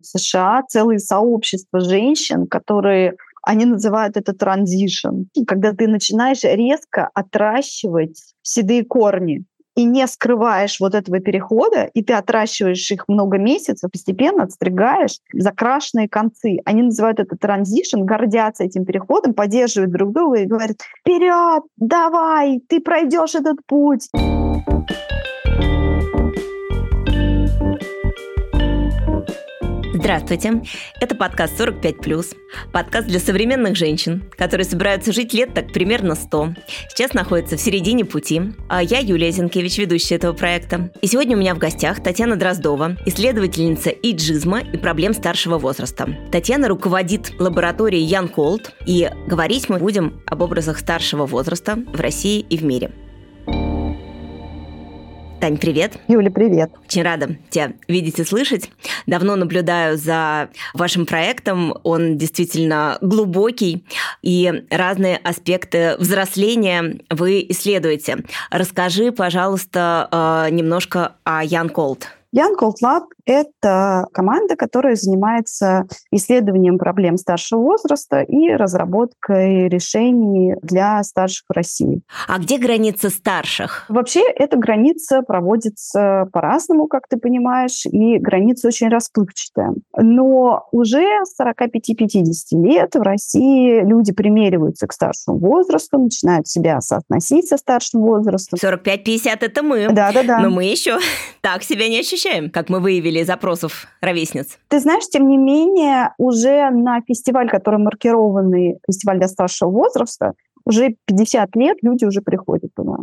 В США целые сообщества женщин, которые они называют это транзишн, когда ты начинаешь резко отращивать седые корни и не скрываешь вот этого перехода, и ты отращиваешь их много месяцев, постепенно отстригаешь закрашенные концы. Они называют это транзишн, гордятся этим переходом, поддерживают друг друга и говорят, вперед, давай, ты пройдешь этот путь. Здравствуйте. Это подкаст «45+,» подкаст для современных женщин, которые собираются жить лет так примерно 100. Сейчас находятся в середине пути. А я Юлия Зинкевич, ведущая этого проекта. И сегодня у меня в гостях Татьяна Дроздова, исследовательница иджизма и проблем старшего возраста. Татьяна руководит лабораторией Ян Колд, и говорить мы будем об образах старшего возраста в России и в мире. Тань, привет. Юля, привет. Очень рада тебя видеть и слышать. Давно наблюдаю за вашим проектом. Он действительно глубокий, и разные аспекты взросления вы исследуете. Расскажи, пожалуйста, э, немножко о Ян Колд. Young Gold Lab — это команда, которая занимается исследованием проблем старшего возраста и разработкой решений для старших в России. А где граница старших? Вообще эта граница проводится по-разному, как ты понимаешь, и граница очень расплывчатая. Но уже с 45-50 лет в России люди примериваются к старшему возрасту, начинают себя соотносить со старшим возрастом. 45-50 — это мы. Да-да-да. Но мы еще так себя не ощущаем, как мы выявили из опросов ровесниц? Ты знаешь, тем не менее, уже на фестиваль, который маркированный фестиваль для старшего возраста, уже 50 лет люди уже приходят туда.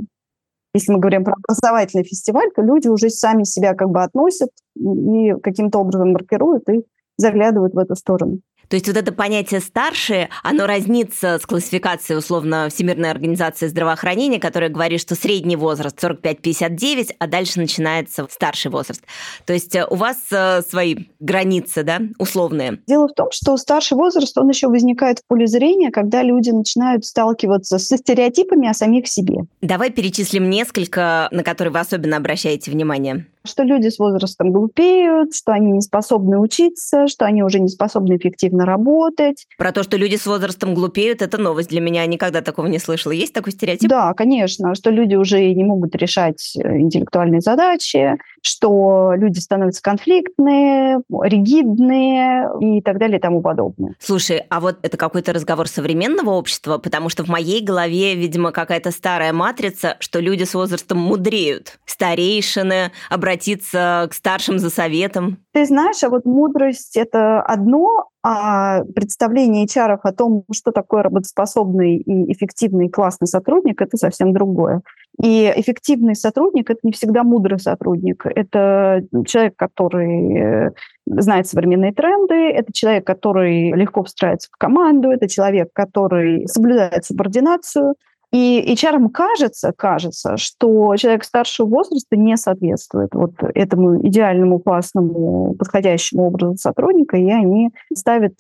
Если мы говорим про образовательный фестиваль, то люди уже сами себя как бы относят и каким-то образом маркируют и заглядывают в эту сторону. То есть вот это понятие «старшие», оно разнится с классификацией, условно, Всемирной организации здравоохранения, которая говорит, что средний возраст 45-59, а дальше начинается старший возраст. То есть э, у вас э, свои границы, да, условные? Дело в том, что старший возраст, он еще возникает в поле зрения, когда люди начинают сталкиваться со стереотипами о самих себе. Давай перечислим несколько, на которые вы особенно обращаете внимание что люди с возрастом глупеют, что они не способны учиться, что они уже не способны эффективно работать. Про то, что люди с возрастом глупеют, это новость для меня. Никогда такого не слышала. Есть такой стереотип? Да, конечно, что люди уже не могут решать э, интеллектуальные задачи, что люди становятся конфликтные, ригидные и так далее и тому подобное. Слушай, а вот это какой-то разговор современного общества, потому что в моей голове, видимо, какая-то старая матрица, что люди с возрастом мудреют. Старейшины, обратиться к старшим за советом. Ты знаешь, а вот мудрость – это одно, а представление HR о том, что такое работоспособный и эффективный классный сотрудник, это совсем другое. И эффективный сотрудник – это не всегда мудрый сотрудник. Это человек, который э, знает современные тренды, это человек, который легко встраивается в команду, это человек, который соблюдает субординацию, и HR кажется, кажется, что человек старшего возраста не соответствует вот этому идеальному, классному, подходящему образу сотрудника, и они ставят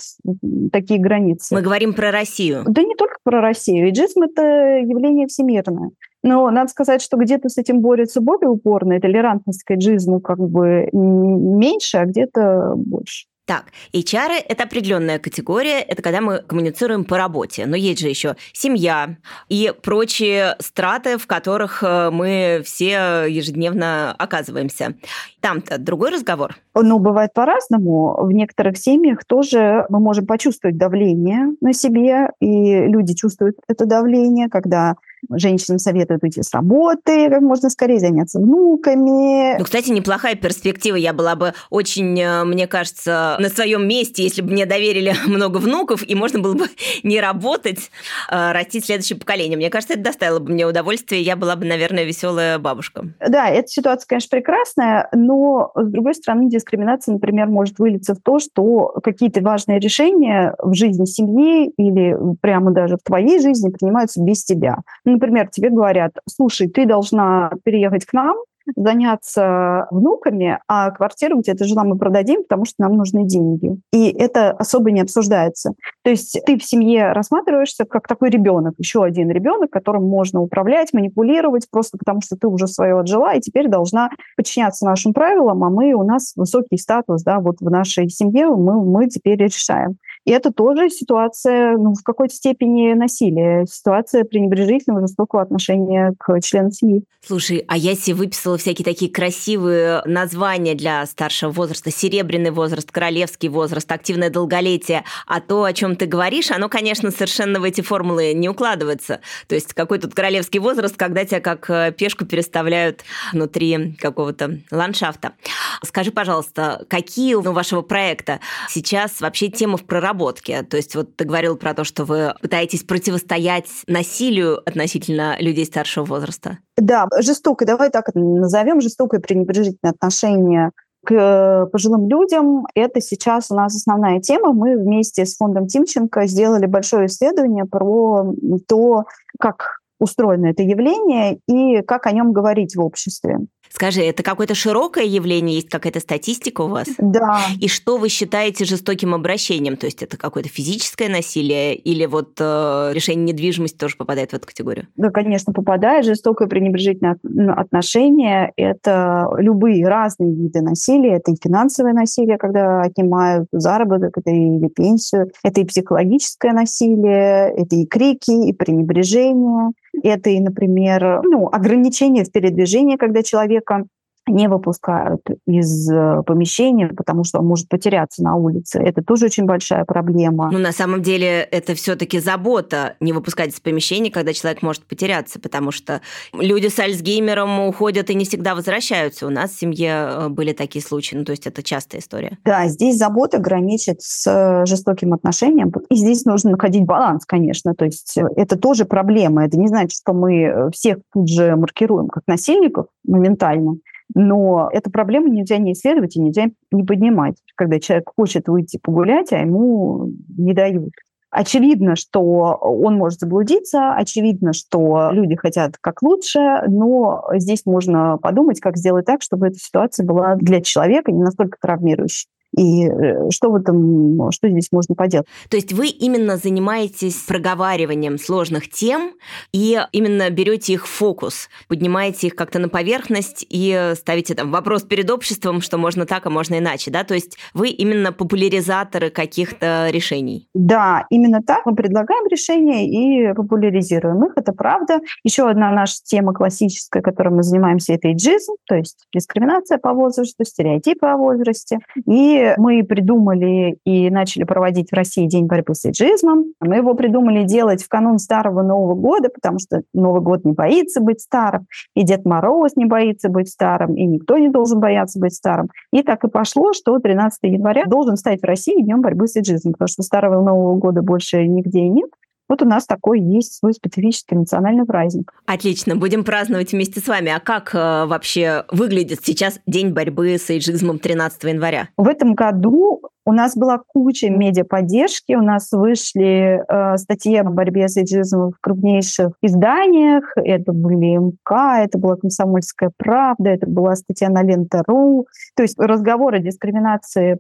такие границы. Мы говорим про Россию. Да не только про Россию. Иджизм – это явление всемирное. Но надо сказать, что где-то с этим борется более упорно, и толерантность к иджизму как бы меньше, а где-то больше. Так, HR – это определенная категория, это когда мы коммуницируем по работе. Но есть же еще семья и прочие страты, в которых э, мы все ежедневно оказываемся. Там-то другой разговор? Ну, бывает по-разному. В некоторых семьях тоже мы можем почувствовать давление на себе, и люди чувствуют это давление, когда Женщинам советуют уйти с работы, как можно скорее заняться внуками. Ну, кстати, неплохая перспектива. Я была бы очень, э, мне кажется, на своем месте, если бы мне доверили много внуков, и можно было бы не работать, а растить следующее поколение. Мне кажется, это доставило бы мне удовольствие. Я была бы, наверное, веселая бабушка. Да, эта ситуация, конечно, прекрасная, но, с другой стороны, дискриминация, например, может вылиться в то, что какие-то важные решения в жизни семьи или прямо даже в твоей жизни принимаются без тебя. Например, тебе говорят, слушай, ты должна переехать к нам, заняться внуками, а квартиру, где ты жила, мы продадим, потому что нам нужны деньги. И это особо не обсуждается. То есть ты в семье рассматриваешься как такой ребенок, еще один ребенок, которым можно управлять, манипулировать, просто потому что ты уже свое отжила и теперь должна подчиняться нашим правилам, а мы, у нас высокий статус, да, вот в нашей семье мы, мы теперь решаем. И это тоже ситуация, ну, в какой-то степени насилия, ситуация пренебрежительного, жестокого отношения к членам семьи. Слушай, а я себе выписала всякие такие красивые названия для старшего возраста. Серебряный возраст, королевский возраст, активное долголетие. А то, о чем ты говоришь, оно, конечно, совершенно в эти формулы не укладывается. То есть какой тут королевский возраст, когда тебя как э, пешку переставляют внутри какого-то ландшафта. Скажи, пожалуйста, какие у вашего проекта сейчас вообще темы в проработке? Проработки. То есть вот ты говорил про то, что вы пытаетесь противостоять насилию относительно людей старшего возраста. Да, жестокое, давай так назовем, жестокое пренебрежительное отношение к э, пожилым людям. Это сейчас у нас основная тема. Мы вместе с фондом Тимченко сделали большое исследование про то, как устроено это явление и как о нем говорить в обществе. Скажи, это какое-то широкое явление, есть какая-то статистика у вас? Да. И что вы считаете жестоким обращением? То есть это какое-то физическое насилие или вот э, решение недвижимости тоже попадает в эту категорию? Да, конечно, попадает. Жестокое пренебрежительное ну, отношение – это любые разные виды насилия. Это и финансовое насилие, когда отнимают заработок, это и пенсию, это и психологическое насилие, это и крики, и пренебрежение, это и, например, ну, ограничение в передвижении, когда человека не выпускают из э, помещения, потому что он может потеряться на улице. Это тоже очень большая проблема. Ну, на самом деле, это все-таки забота не выпускать из помещения, когда человек может потеряться, потому что люди с Альцгеймером уходят и не всегда возвращаются. У нас в семье э, были такие случаи, ну, то есть это частая история. Да, здесь забота граничит с э, жестоким отношением, и здесь нужно находить баланс, конечно, то есть это тоже проблема. Это не значит, что мы всех тут же маркируем как насильников моментально, но эту проблему нельзя не исследовать и нельзя не поднимать, когда человек хочет выйти погулять, а ему не дают. Очевидно, что он может заблудиться, очевидно, что люди хотят как лучше, но здесь можно подумать, как сделать так, чтобы эта ситуация была для человека не настолько травмирующей. И э, что в этом, что здесь можно поделать? То есть вы именно занимаетесь проговариванием сложных тем и именно берете их в фокус, поднимаете их как-то на поверхность и ставите там вопрос перед обществом, что можно так, а можно иначе, да? То есть вы именно популяризаторы каких-то решений? Да, именно так. Мы предлагаем решения и популяризируем их, это правда. Еще одна наша тема классическая, которой мы занимаемся, это иджизм, то есть дискриминация по возрасту, стереотипы о возрасте. И мы придумали и начали проводить в России День борьбы с эйджизмом. Мы его придумали делать в канун Старого Нового года, потому что Новый год не боится быть старым, и Дед Мороз не боится быть старым, и никто не должен бояться быть старым. И так и пошло, что 13 января должен стать в России Днем борьбы с эйджизмом, потому что Старого Нового года больше нигде нет. Вот у нас такой есть свой специфический национальный праздник. Отлично, будем праздновать вместе с вами. А как э, вообще выглядит сейчас День борьбы с эйджизмом 13 января? В этом году у нас была куча медиаподдержки, у нас вышли э, статьи о борьбе с эйджизмом в крупнейших изданиях. Это были МК, это была «Комсомольская правда», это была статья на Лента.ру. То есть разговор о дискриминации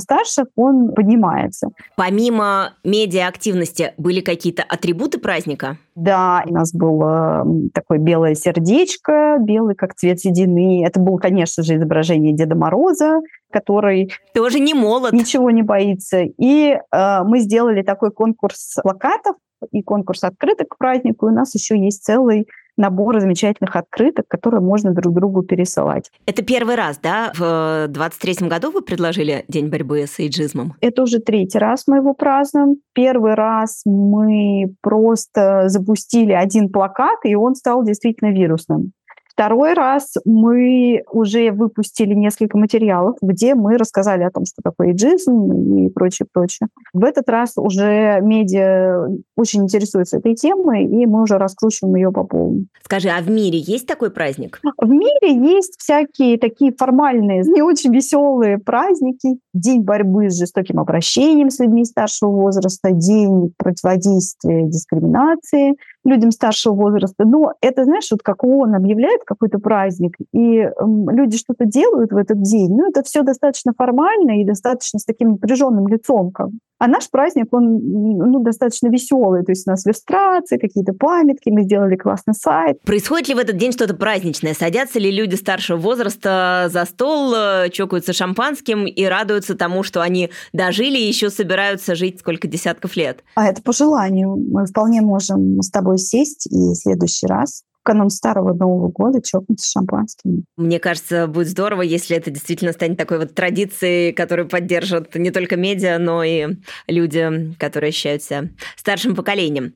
старших, он поднимается. Помимо медиа-активности были какие-то атрибуты праздника? Да, у нас было такое белое сердечко, белый как цвет седины. Это было, конечно же, изображение Деда Мороза, который... Тоже не молод. Ничего не боится. И э, мы сделали такой конкурс плакатов и конкурс открыток к празднику. И у нас еще есть целый набор замечательных открыток, которые можно друг другу пересылать. Это первый раз, да? В 23 году вы предложили День борьбы с эйджизмом? Это уже третий раз мы его празднуем. Первый раз мы просто запустили один плакат, и он стал действительно вирусным. Второй раз мы уже выпустили несколько материалов, где мы рассказали о том, что такое иджизм и прочее, прочее. В этот раз уже медиа очень интересуется этой темой, и мы уже раскручиваем ее по полной. Скажи, а в мире есть такой праздник? В мире есть всякие такие формальные, не очень веселые праздники. День борьбы с жестоким обращением с людьми старшего возраста, день противодействия дискриминации – людям старшего возраста. Но это, знаешь, вот как он объявляет какой-то праздник, и люди что-то делают в этот день, ну, это все достаточно формально и достаточно с таким напряженным лицом. Как. А наш праздник, он ну, достаточно веселый. То есть у нас иллюстрации, какие-то памятки, мы сделали классный сайт. Происходит ли в этот день что-то праздничное? Садятся ли люди старшего возраста за стол, э, чокаются шампанским и радуются тому, что они дожили и еще собираются жить сколько десятков лет? А это по желанию. Мы вполне можем с тобой сесть и в следующий раз канун Старого Нового года чокнуться шампанским. Мне кажется, будет здорово, если это действительно станет такой вот традицией, которую поддержат не только медиа, но и люди, которые считаются старшим поколением.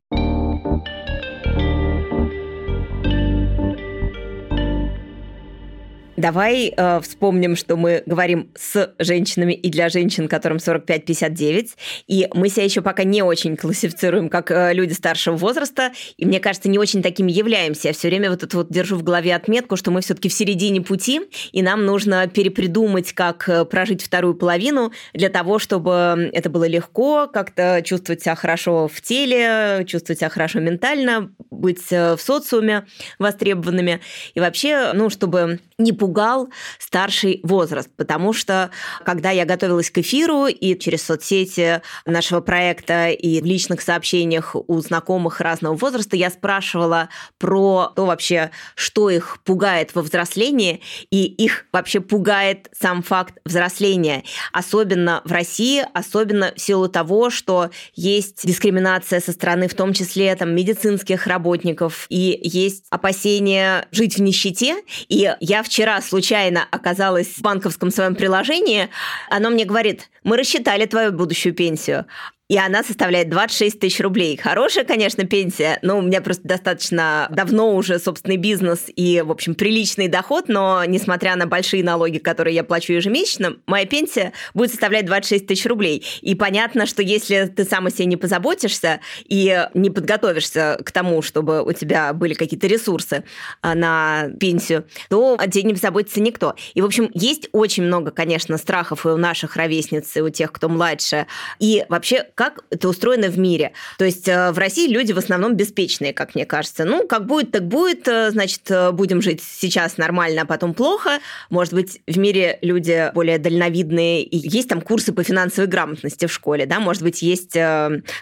Давай э, вспомним, что мы говорим с женщинами и для женщин, которым 45-59, и мы себя еще пока не очень классифицируем как э, люди старшего возраста, и мне кажется, не очень такими являемся. Я все время вот это вот держу в голове отметку, что мы все-таки в середине пути, и нам нужно перепридумать, как э, прожить вторую половину для того, чтобы это было легко, как-то чувствовать себя хорошо в теле, чувствовать себя хорошо ментально, быть э, в социуме востребованными, и вообще, ну, чтобы не пугал старший возраст, потому что когда я готовилась к эфиру и через соцсети нашего проекта и в личных сообщениях у знакомых разного возраста я спрашивала про то вообще, что их пугает во взрослении, и их вообще пугает сам факт взросления, особенно в России, особенно в силу того, что есть дискриминация со стороны в том числе там, медицинских работников, и есть опасения жить в нищете, и я вчера случайно оказалась в банковском своем приложении, оно мне говорит, мы рассчитали твою будущую пенсию и она составляет 26 тысяч рублей. Хорошая, конечно, пенсия, но у меня просто достаточно давно уже собственный бизнес и, в общем, приличный доход, но несмотря на большие налоги, которые я плачу ежемесячно, моя пенсия будет составлять 26 тысяч рублей. И понятно, что если ты сам о себе не позаботишься и не подготовишься к тому, чтобы у тебя были какие-то ресурсы а, на пенсию, то о тебе не позаботится никто. И, в общем, есть очень много, конечно, страхов и у наших ровесниц, и у тех, кто младше. И вообще, как это устроено в мире. То есть э, в России люди в основном беспечные, как мне кажется. Ну, как будет, так будет, э, значит, э, будем жить сейчас нормально, а потом плохо. Может быть, в мире люди более дальновидные, и есть там курсы по финансовой грамотности в школе, да, может быть, есть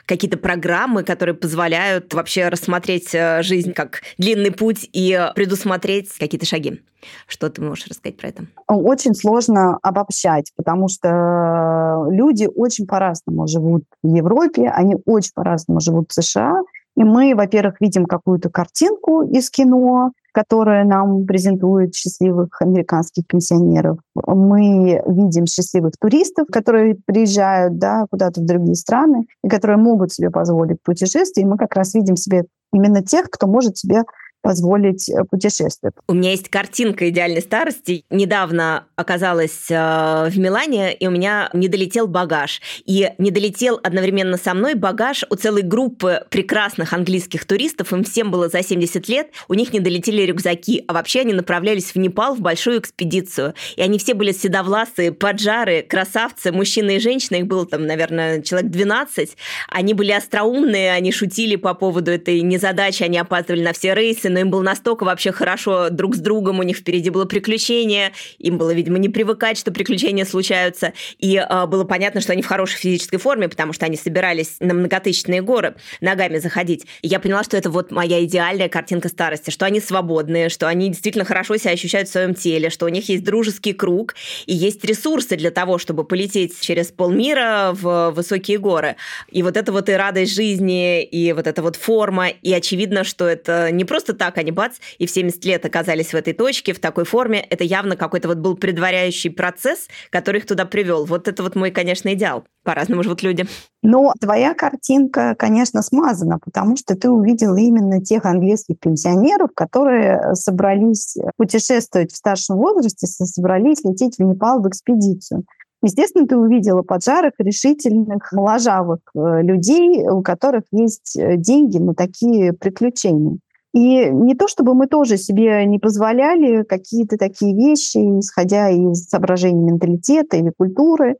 какие-то программы, которые позволяют вообще рассмотреть жизнь как длинный путь и предусмотреть какие-то шаги. Что ты можешь рассказать про это? Очень сложно обобщать, потому что люди очень по-разному живут в Европе, они очень по-разному живут в США. И мы, во-первых, видим какую-то картинку из кино, которая нам презентует счастливых американских пенсионеров. Мы видим счастливых туристов, которые приезжают да, куда-то в другие страны и которые могут себе позволить путешествие. И мы как раз видим себе именно тех, кто может себе позволить э, путешествовать. У меня есть картинка идеальной старости. Недавно оказалась э, в Милане, и у меня не долетел багаж. И не долетел одновременно со мной багаж у целой группы прекрасных английских туристов. Им всем было за 70 лет. У них не долетели рюкзаки. А вообще они направлялись в Непал в большую экспедицию. И они все были седовласые, поджары, красавцы, мужчины и женщины. Их было там, наверное, человек 12. Они были остроумные, они шутили по поводу этой незадачи, они опаздывали на все рейсы, но им было настолько вообще хорошо друг с другом, у них впереди было приключение, им было, видимо, не привыкать, что приключения случаются, и э, было понятно, что они в хорошей физической форме, потому что они собирались на многотысячные горы ногами заходить. И я поняла, что это вот моя идеальная картинка старости, что они свободные, что они действительно хорошо себя ощущают в своем теле, что у них есть дружеский круг и есть ресурсы для того, чтобы полететь через полмира в высокие горы. И вот это вот и радость жизни, и вот эта вот форма, и очевидно, что это не просто так они бац, и в 70 лет оказались в этой точке, в такой форме. Это явно какой-то вот был предваряющий процесс, который их туда привел. Вот это вот мой, конечно, идеал. По-разному живут люди. Но твоя картинка, конечно, смазана, потому что ты увидела именно тех английских пенсионеров, которые собрались путешествовать в старшем возрасте, собрались лететь в Непал в экспедицию. Естественно, ты увидела поджарых, решительных, моложавых э, людей, у которых есть э, деньги на такие приключения. И не то, чтобы мы тоже себе не позволяли какие-то такие вещи, исходя из соображений менталитета или культуры.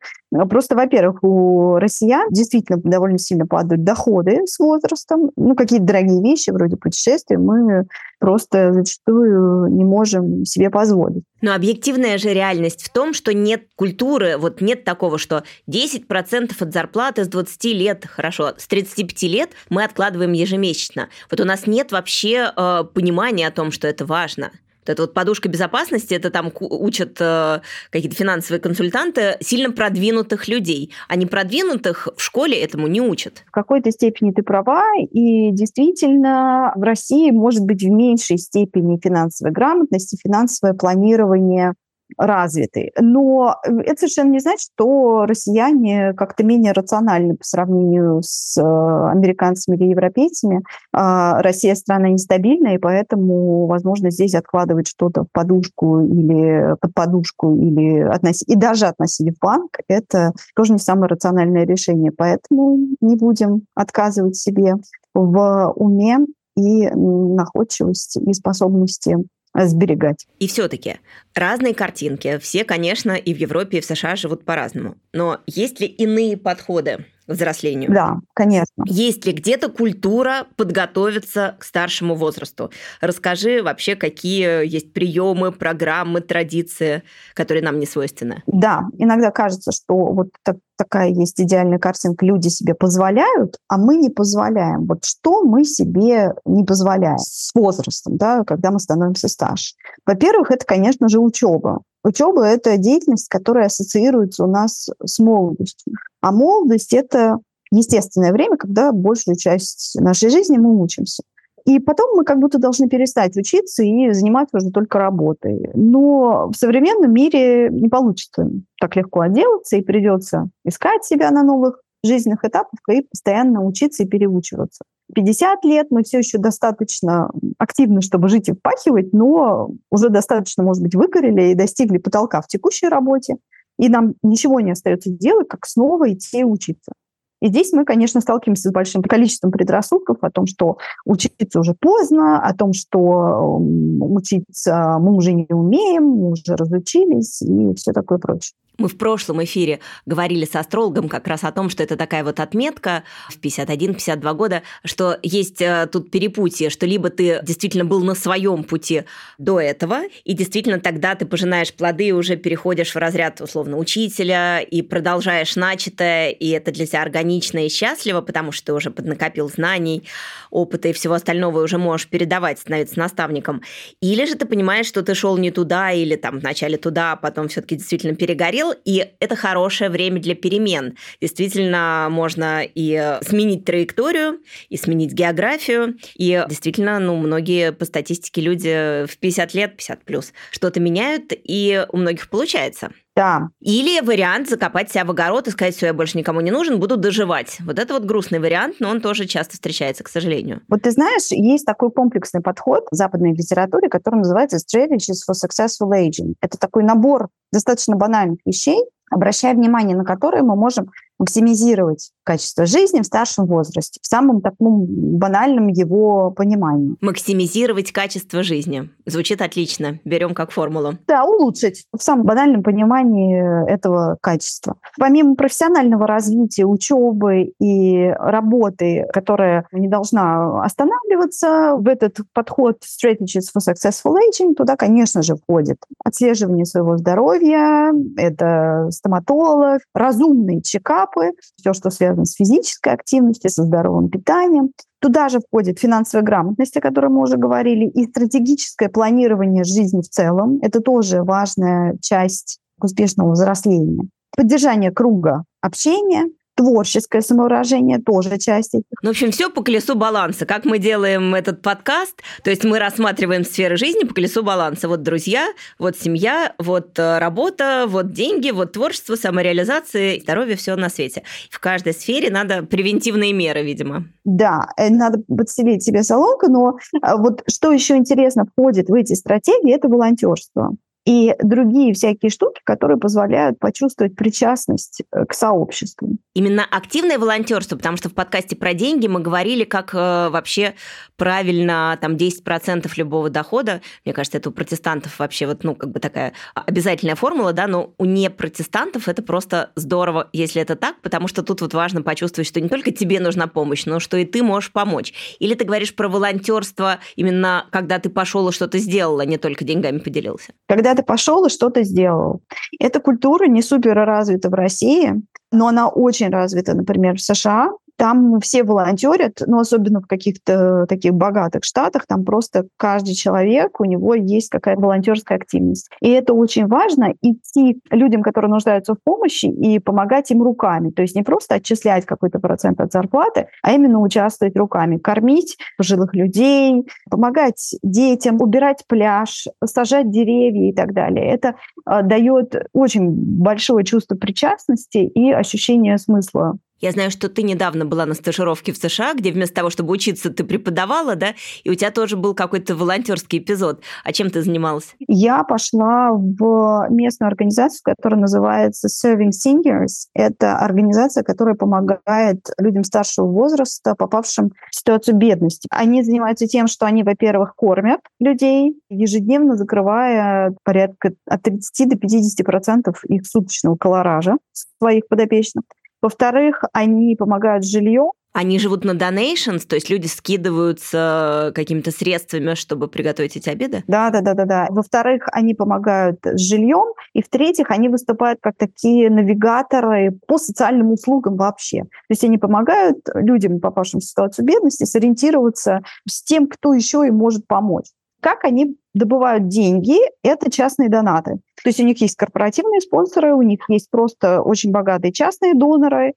Просто, во-первых, у россиян действительно довольно сильно падают доходы с возрастом. Ну, какие-то дорогие вещи, вроде путешествий, мы просто зачастую не можем себе позволить. Но объективная же реальность в том, что нет культуры, вот нет такого, что 10% от зарплаты с 20 лет, хорошо, с 35 лет мы откладываем ежемесячно. Вот у нас нет вообще э, понимания о том, что это важно. Вот эта вот подушка безопасности, это там учат э, какие-то финансовые консультанты сильно продвинутых людей. А не продвинутых в школе этому не учат. В какой-то степени ты права, и действительно в России может быть в меньшей степени финансовой грамотности, финансовое планирование развиты. Но это совершенно не значит, что россияне как-то менее рациональны по сравнению с э, американцами или европейцами. А Россия страна нестабильная, и поэтому, возможно, здесь откладывать что-то в подушку или под подушку, или относить, и даже относить в банк, это тоже не самое рациональное решение. Поэтому не будем отказывать себе в уме и находчивости и способности сберегать. И все-таки разные картинки. Все, конечно, и в Европе, и в США живут по-разному. Но есть ли иные подходы взрослению? Да, конечно. Есть ли где-то культура подготовиться к старшему возрасту? Расскажи вообще, какие есть приемы, программы, традиции, которые нам не свойственны. Да, иногда кажется, что вот так, такая есть идеальная картинка, люди себе позволяют, а мы не позволяем. Вот что мы себе не позволяем с возрастом, да, когда мы становимся старше? Во-первых, это, конечно же, учеба. Учеба – это деятельность, которая ассоциируется у нас с молодостью. А молодость – это естественное время, когда большую часть нашей жизни мы учимся. И потом мы как будто должны перестать учиться и заниматься уже только работой. Но в современном мире не получится так легко отделаться, и придется искать себя на новых жизненных этапах и постоянно учиться и переучиваться. 50 лет мы все еще достаточно активны, чтобы жить и впахивать, но уже достаточно, может быть, выгорели и достигли потолка в текущей работе. И нам ничего не остается делать, как снова идти учиться. И здесь мы, конечно, сталкиваемся с большим количеством предрассудков о том, что учиться уже поздно, о том, что учиться мы уже не умеем, мы уже разучились и все такое прочее. Мы в прошлом эфире говорили с астрологом как раз о том, что это такая вот отметка в 51-52 года, что есть э, тут перепутье, что либо ты действительно был на своем пути до этого, и действительно тогда ты пожинаешь плоды и уже переходишь в разряд условно учителя и продолжаешь начатое, и это для тебя органично и счастливо, потому что ты уже поднакопил знаний, опыта и всего остального, и уже можешь передавать, становиться наставником. Или же ты понимаешь, что ты шел не туда, или там вначале туда, а потом все-таки действительно перегорел, говорил, и это хорошее время для перемен. Действительно, можно и сменить траекторию, и сменить географию, и действительно, ну, многие по статистике люди в 50 лет, 50 плюс, что-то меняют, и у многих получается. Да. Или вариант закопать себя в огород и сказать, все, я больше никому не нужен, буду доживать. Вот это вот грустный вариант, но он тоже часто встречается, к сожалению. Вот ты знаешь, есть такой комплексный подход в западной литературе, который называется Strategies for Successful Aging. Это такой набор достаточно банальных вещей, обращая внимание на которые мы можем максимизировать качество жизни в старшем возрасте, в самом таком банальном его понимании. Максимизировать качество жизни. Звучит отлично. Берем как формулу. Да, улучшить в самом банальном понимании этого качества. Помимо профессионального развития, учебы и работы, которая не должна останавливаться, в этот подход Strategies for Successful Aging туда, конечно же, входит отслеживание своего здоровья, это стоматолог, разумный чекап, этапы, все, что связано с физической активностью, со здоровым питанием. Туда же входит финансовая грамотность, о которой мы уже говорили, и стратегическое планирование жизни в целом. Это тоже важная часть успешного взросления. Поддержание круга общения, творческое самовыражение тоже часть этих. Ну, в общем, все по колесу баланса. Как мы делаем этот подкаст, то есть мы рассматриваем сферы жизни по колесу баланса. Вот друзья, вот семья, вот э, работа, вот деньги, вот творчество, самореализация, здоровье, все на свете. В каждой сфере надо превентивные меры, видимо. Да, э, надо подселить себе соломку, но э, вот что еще интересно входит в эти стратегии, это волонтерство и другие всякие штуки, которые позволяют почувствовать причастность к сообществу. именно активное волонтерство, потому что в подкасте про деньги мы говорили, как э, вообще правильно там 10% любого дохода. Мне кажется, это у протестантов вообще вот, ну, как бы такая обязательная формула, да, но у непротестантов это просто здорово, если это так, потому что тут вот важно почувствовать, что не только тебе нужна помощь, но что и ты можешь помочь. Или ты говоришь про волонтерство именно когда ты пошел и что-то сделал, а не только деньгами поделился? Когда ты пошел и что-то сделал. Эта культура не супер развита в России, но она очень развита, например, в США. Там все волонтерят, но особенно в каких-то таких богатых штатах, там просто каждый человек, у него есть какая-то волонтерская активность. И это очень важно, идти людям, которые нуждаются в помощи, и помогать им руками. То есть не просто отчислять какой-то процент от зарплаты, а именно участвовать руками, кормить пожилых людей, помогать детям, убирать пляж, сажать деревья и так далее. Это э, дает очень большое чувство причастности и ощущение смысла я знаю, что ты недавно была на стажировке в США, где вместо того, чтобы учиться, ты преподавала, да? И у тебя тоже был какой-то волонтерский эпизод. А чем ты занималась? Я пошла в местную организацию, которая называется Serving Seniors. Это организация, которая помогает людям старшего возраста, попавшим в ситуацию бедности. Они занимаются тем, что они, во-первых, кормят людей, ежедневно закрывая порядка от 30 до 50 процентов их суточного колоража своих подопечных. Во-вторых, они помогают с жильем. Они живут на donations, то есть люди скидываются какими-то средствами, чтобы приготовить эти обеды? Да, да, да, да, да. Во-вторых, они помогают с жильем. И в-третьих, они выступают как такие навигаторы по социальным услугам вообще. То есть они помогают людям, попавшим в ситуацию бедности, сориентироваться с тем, кто еще им может помочь. Как они добывают деньги? Это частные донаты. То есть у них есть корпоративные спонсоры, у них есть просто очень богатые частные доноры,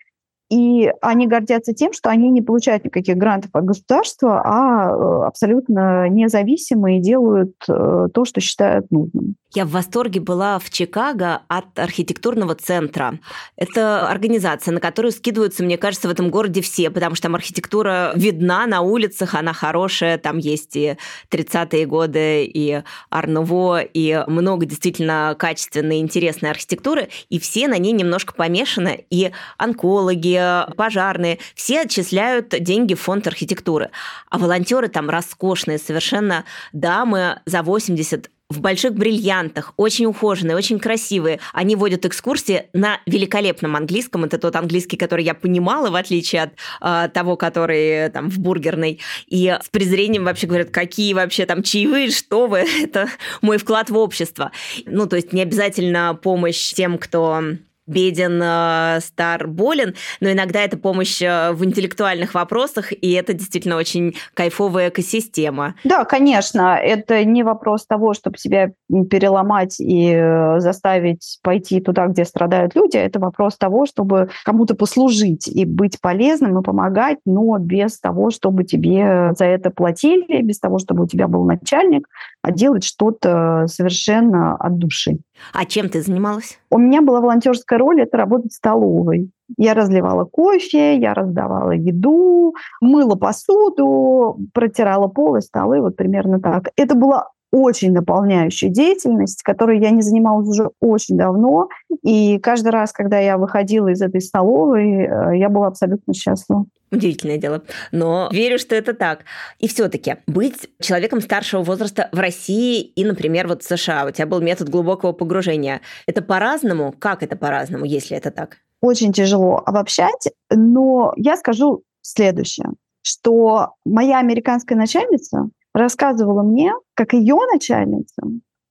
и они гордятся тем, что они не получают никаких грантов от государства, а э, абсолютно независимые делают э, то, что считают нужным. Я в восторге была в Чикаго от архитектурного центра. Это организация, на которую скидываются, мне кажется, в этом городе все, потому что там архитектура видна на улицах, она хорошая, там есть и 30-е годы, и Арнуво, и много действительно качественной, интересной архитектуры, и все на ней немножко помешаны, и онкологи, пожарные, все отчисляют деньги в фонд архитектуры. А волонтеры там роскошные совершенно дамы за 80 в больших бриллиантах, очень ухоженные, очень красивые. Они водят экскурсии на великолепном английском. Это тот английский, который я понимала, в отличие от э, того, который там в бургерной. И с презрением вообще говорят, какие вообще там чаевые, что вы, это мой вклад в общество. Ну, то есть не обязательно помощь тем, кто беден, э, стар, болен, но иногда это помощь э, в интеллектуальных вопросах, и это действительно очень кайфовая экосистема. Да, конечно, это не вопрос того, чтобы себя переломать и э, заставить пойти туда, где страдают люди, это вопрос того, чтобы кому-то послужить и быть полезным и помогать, но без того, чтобы тебе за это платили, без того, чтобы у тебя был начальник, а делать что-то совершенно от души. А чем ты занималась? У меня была волонтерская роль, это работать в столовой. Я разливала кофе, я раздавала еду, мыла посуду, протирала пол и столы, вот примерно так. Это была очень наполняющая деятельность, которой я не занималась уже очень давно. И каждый раз, когда я выходила из этой столовой, э, я была абсолютно счастлива. Удивительное дело. Но верю, что это так. И все-таки быть человеком старшего возраста в России и, например, вот в США, у тебя был метод глубокого погружения. Это по-разному? Как это по-разному, если это так? Очень тяжело обобщать, но я скажу следующее, что моя американская начальница рассказывала мне, как ее начальница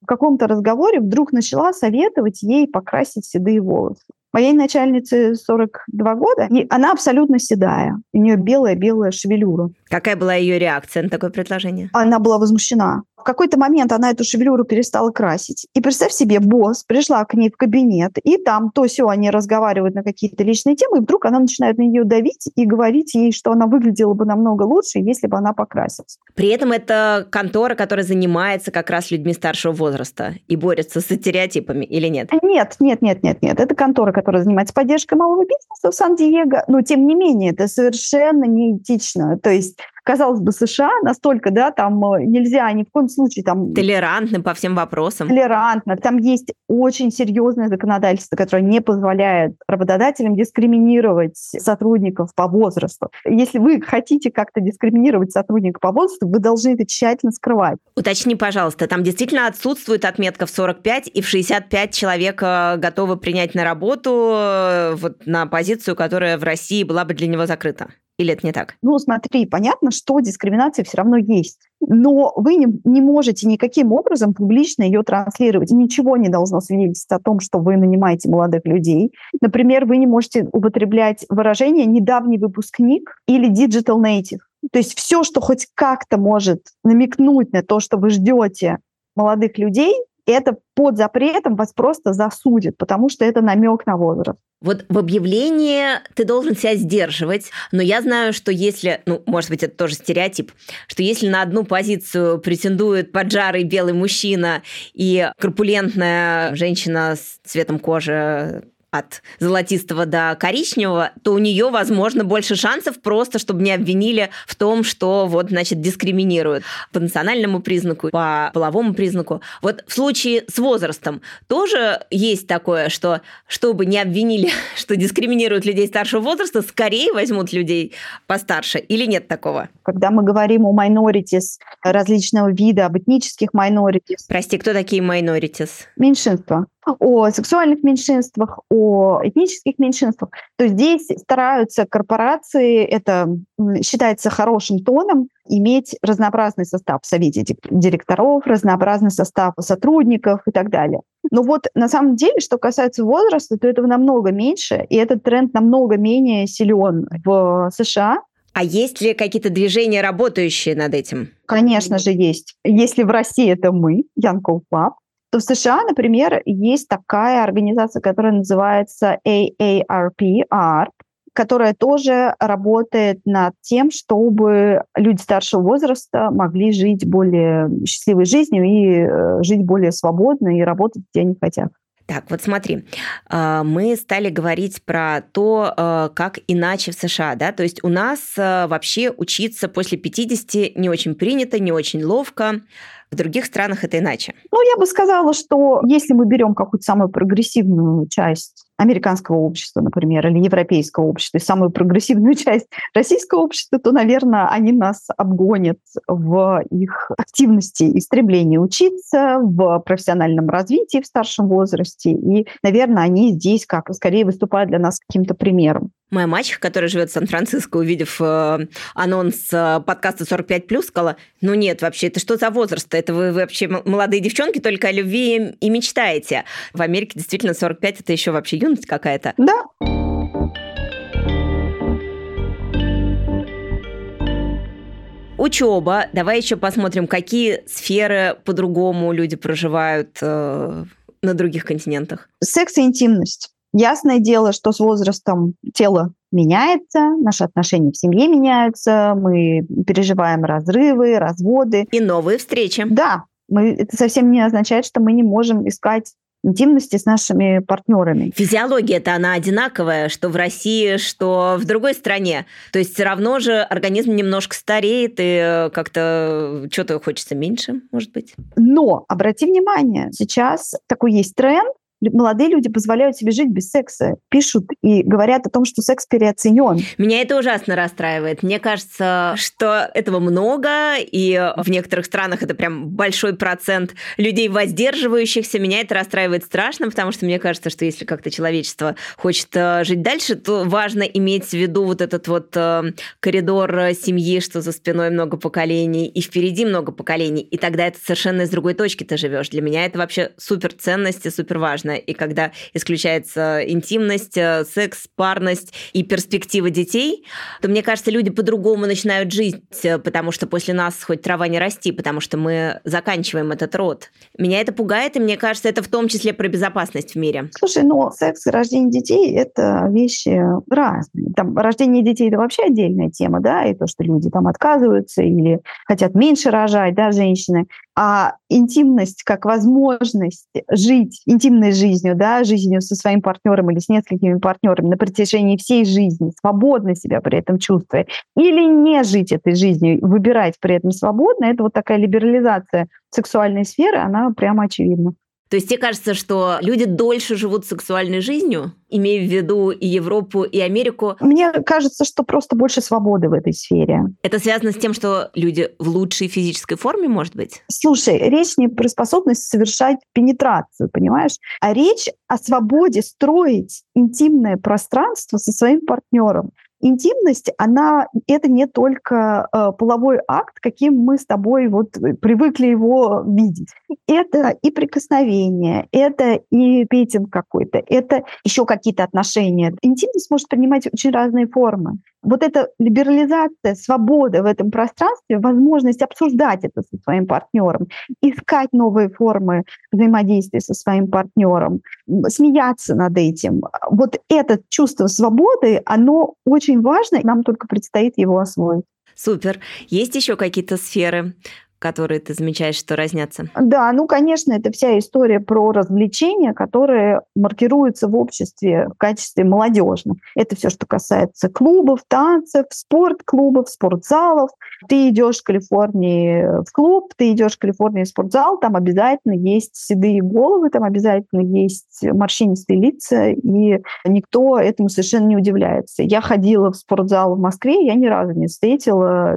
в каком-то разговоре вдруг начала советовать ей покрасить седые волосы. Моей начальнице 42 года, и она абсолютно седая. У нее белая-белая шевелюра. Какая была ее реакция на такое предложение? Она была возмущена. В какой-то момент она эту шевелюру перестала красить. И представь себе, босс пришла к ней в кабинет, и там то все они разговаривают на какие-то личные темы, и вдруг она начинает на нее давить и говорить ей, что она выглядела бы намного лучше, если бы она покрасилась. При этом это контора, которая занимается как раз людьми старшего возраста и борется с стереотипами или нет? Нет, нет, нет, нет, нет. Это контора, которая занимается поддержкой малого бизнеса в Сан-Диего, но тем не менее это совершенно неэтично. То есть казалось бы, США настолько, да, там э, нельзя ни в коем случае там... Толерантны по всем вопросам. Толерантно. Там есть очень серьезное законодательство, которое не позволяет работодателям дискриминировать сотрудников по возрасту. Если вы хотите как-то дискриминировать сотрудника по возрасту, вы должны это тщательно скрывать. Уточни, пожалуйста, там действительно отсутствует отметка в 45 и в 65 человек готовы принять на работу э, вот на позицию, которая в России была бы для него закрыта? Или это не так? Ну, смотри, понятно, что дискриминация все равно есть. Но вы не, не можете никаким образом публично ее транслировать. Ничего не должно свидетельствовать о том, что вы нанимаете молодых людей. Например, вы не можете употреблять выражение «недавний выпускник» или «digital native». То есть все, что хоть как-то может намекнуть на то, что вы ждете молодых людей, это под запретом вас просто засудят, потому что это намек на возраст. Вот в объявлении ты должен себя сдерживать, но я знаю, что если, ну, может быть, это тоже стереотип, что если на одну позицию претендует поджарый белый мужчина и корпулентная женщина с цветом кожи от золотистого до коричневого, то у нее, возможно, больше шансов просто, чтобы не обвинили в том, что вот, значит, дискриминируют по национальному признаку, по половому признаку. Вот в случае с возрастом тоже есть такое, что чтобы не обвинили, что дискриминируют людей старшего возраста, скорее возьмут людей постарше или нет такого? Когда мы говорим о minorities различного вида, об этнических minorities. Прости, кто такие minorities? Меньшинства о сексуальных меньшинствах, о этнических меньшинствах, то здесь стараются корпорации, это считается хорошим тоном, иметь разнообразный состав в совете директоров, разнообразный состав сотрудников и так далее. Но вот на самом деле, что касается возраста, то этого намного меньше, и этот тренд намного менее силен в США, а есть ли какие-то движения, работающие над этим? Конечно же, есть. Если в России это мы, Янков Club, то в США, например, есть такая организация, которая называется AARP, ARP, которая тоже работает над тем, чтобы люди старшего возраста могли жить более счастливой жизнью и э, жить более свободно и работать, где они хотят. Так, вот смотри, а, мы стали говорить про то, а, как иначе в США, да, то есть у нас а, вообще учиться после 50 не очень принято, не очень ловко. В других странах это иначе. Ну, я бы сказала, что если мы берем какую-то самую прогрессивную часть американского общества, например, или европейского общества, и самую прогрессивную часть российского общества, то, наверное, они нас обгонят в их активности и стремлении учиться, в профессиональном развитии в старшем возрасте. И, наверное, они здесь как скорее выступают для нас каким-то примером. Моя мачеха, которая живет в Сан-Франциско, увидев э, анонс э, подкаста 45+, сказала, ну нет, вообще, это что за возраст? Это вы, вы вообще молодые девчонки только о любви и мечтаете. В Америке действительно 45 – это еще вообще юность какая-то. Да. Учеба. Давай еще посмотрим, какие сферы по-другому люди проживают э, на других континентах. Секс и интимность. Ясное дело, что с возрастом тело меняется, наши отношения в семье меняются, мы переживаем разрывы, разводы. И новые встречи. Да, мы, это совсем не означает, что мы не можем искать интимности с нашими партнерами. Физиология-то она одинаковая, что в России, что в другой стране. То есть все равно же организм немножко стареет, и как-то что-то хочется меньше, может быть. Но обрати внимание, сейчас такой есть тренд, молодые люди позволяют себе жить без секса, пишут и говорят о том, что секс переоценен. Меня это ужасно расстраивает. Мне кажется, что этого много, и в некоторых странах это прям большой процент людей воздерживающихся. Меня это расстраивает страшно, потому что мне кажется, что если как-то человечество хочет э, жить дальше, то важно иметь в виду вот этот вот э, коридор семьи, что за спиной много поколений, и впереди много поколений, и тогда это совершенно из другой точки ты живешь. Для меня это вообще супер ценность и супер важно и когда исключается интимность, э, секс, парность и перспектива детей, то, мне кажется, люди по-другому начинают жить, э, потому что после нас хоть трава не расти, потому что мы заканчиваем этот род. Меня это пугает, и мне кажется, это в том числе про безопасность в мире. Слушай, ну, секс и рождение детей – это вещи разные. Там рождение детей – это вообще отдельная тема, да, и то, что люди там отказываются или хотят меньше рожать, да, женщины. А интимность как возможность жить интимной жизнью, да, жизнью со своим партнером или с несколькими партнерами на протяжении всей жизни, свободно себя при этом чувствуя, или не жить этой жизнью, выбирать при этом свободно, это вот такая либерализация сексуальной сферы, она прямо очевидна. То есть тебе кажется, что люди дольше живут сексуальной жизнью, имея в виду и Европу, и Америку? Мне кажется, что просто больше свободы в этой сфере. Это связано с тем, что люди в лучшей физической форме, может быть? Слушай, речь не про способность совершать пенетрацию, понимаешь? А речь о свободе строить интимное пространство со своим партнером интимность, она это не только э, половой акт, каким мы с тобой вот привыкли его видеть. Это и прикосновение, это и петинг какой-то, это еще какие-то отношения. Интимность может принимать очень разные формы вот эта либерализация, свобода в этом пространстве, возможность обсуждать это со своим партнером, искать новые формы взаимодействия со своим партнером, смеяться над этим. Вот это чувство свободы, оно очень важно, нам только предстоит его освоить. Супер. Есть еще какие-то сферы, которые ты замечаешь, что разнятся? Да, ну, конечно, это вся история про развлечения, которые маркируются в обществе в качестве молодежных. Это все, что касается клубов, танцев, спортклубов, спортзалов. Ты идешь в Калифорнии в клуб, ты идешь в Калифорнии в спортзал, там обязательно есть седые головы, там обязательно есть морщинистые лица, и никто этому совершенно не удивляется. Я ходила в спортзал в Москве, я ни разу не встретила,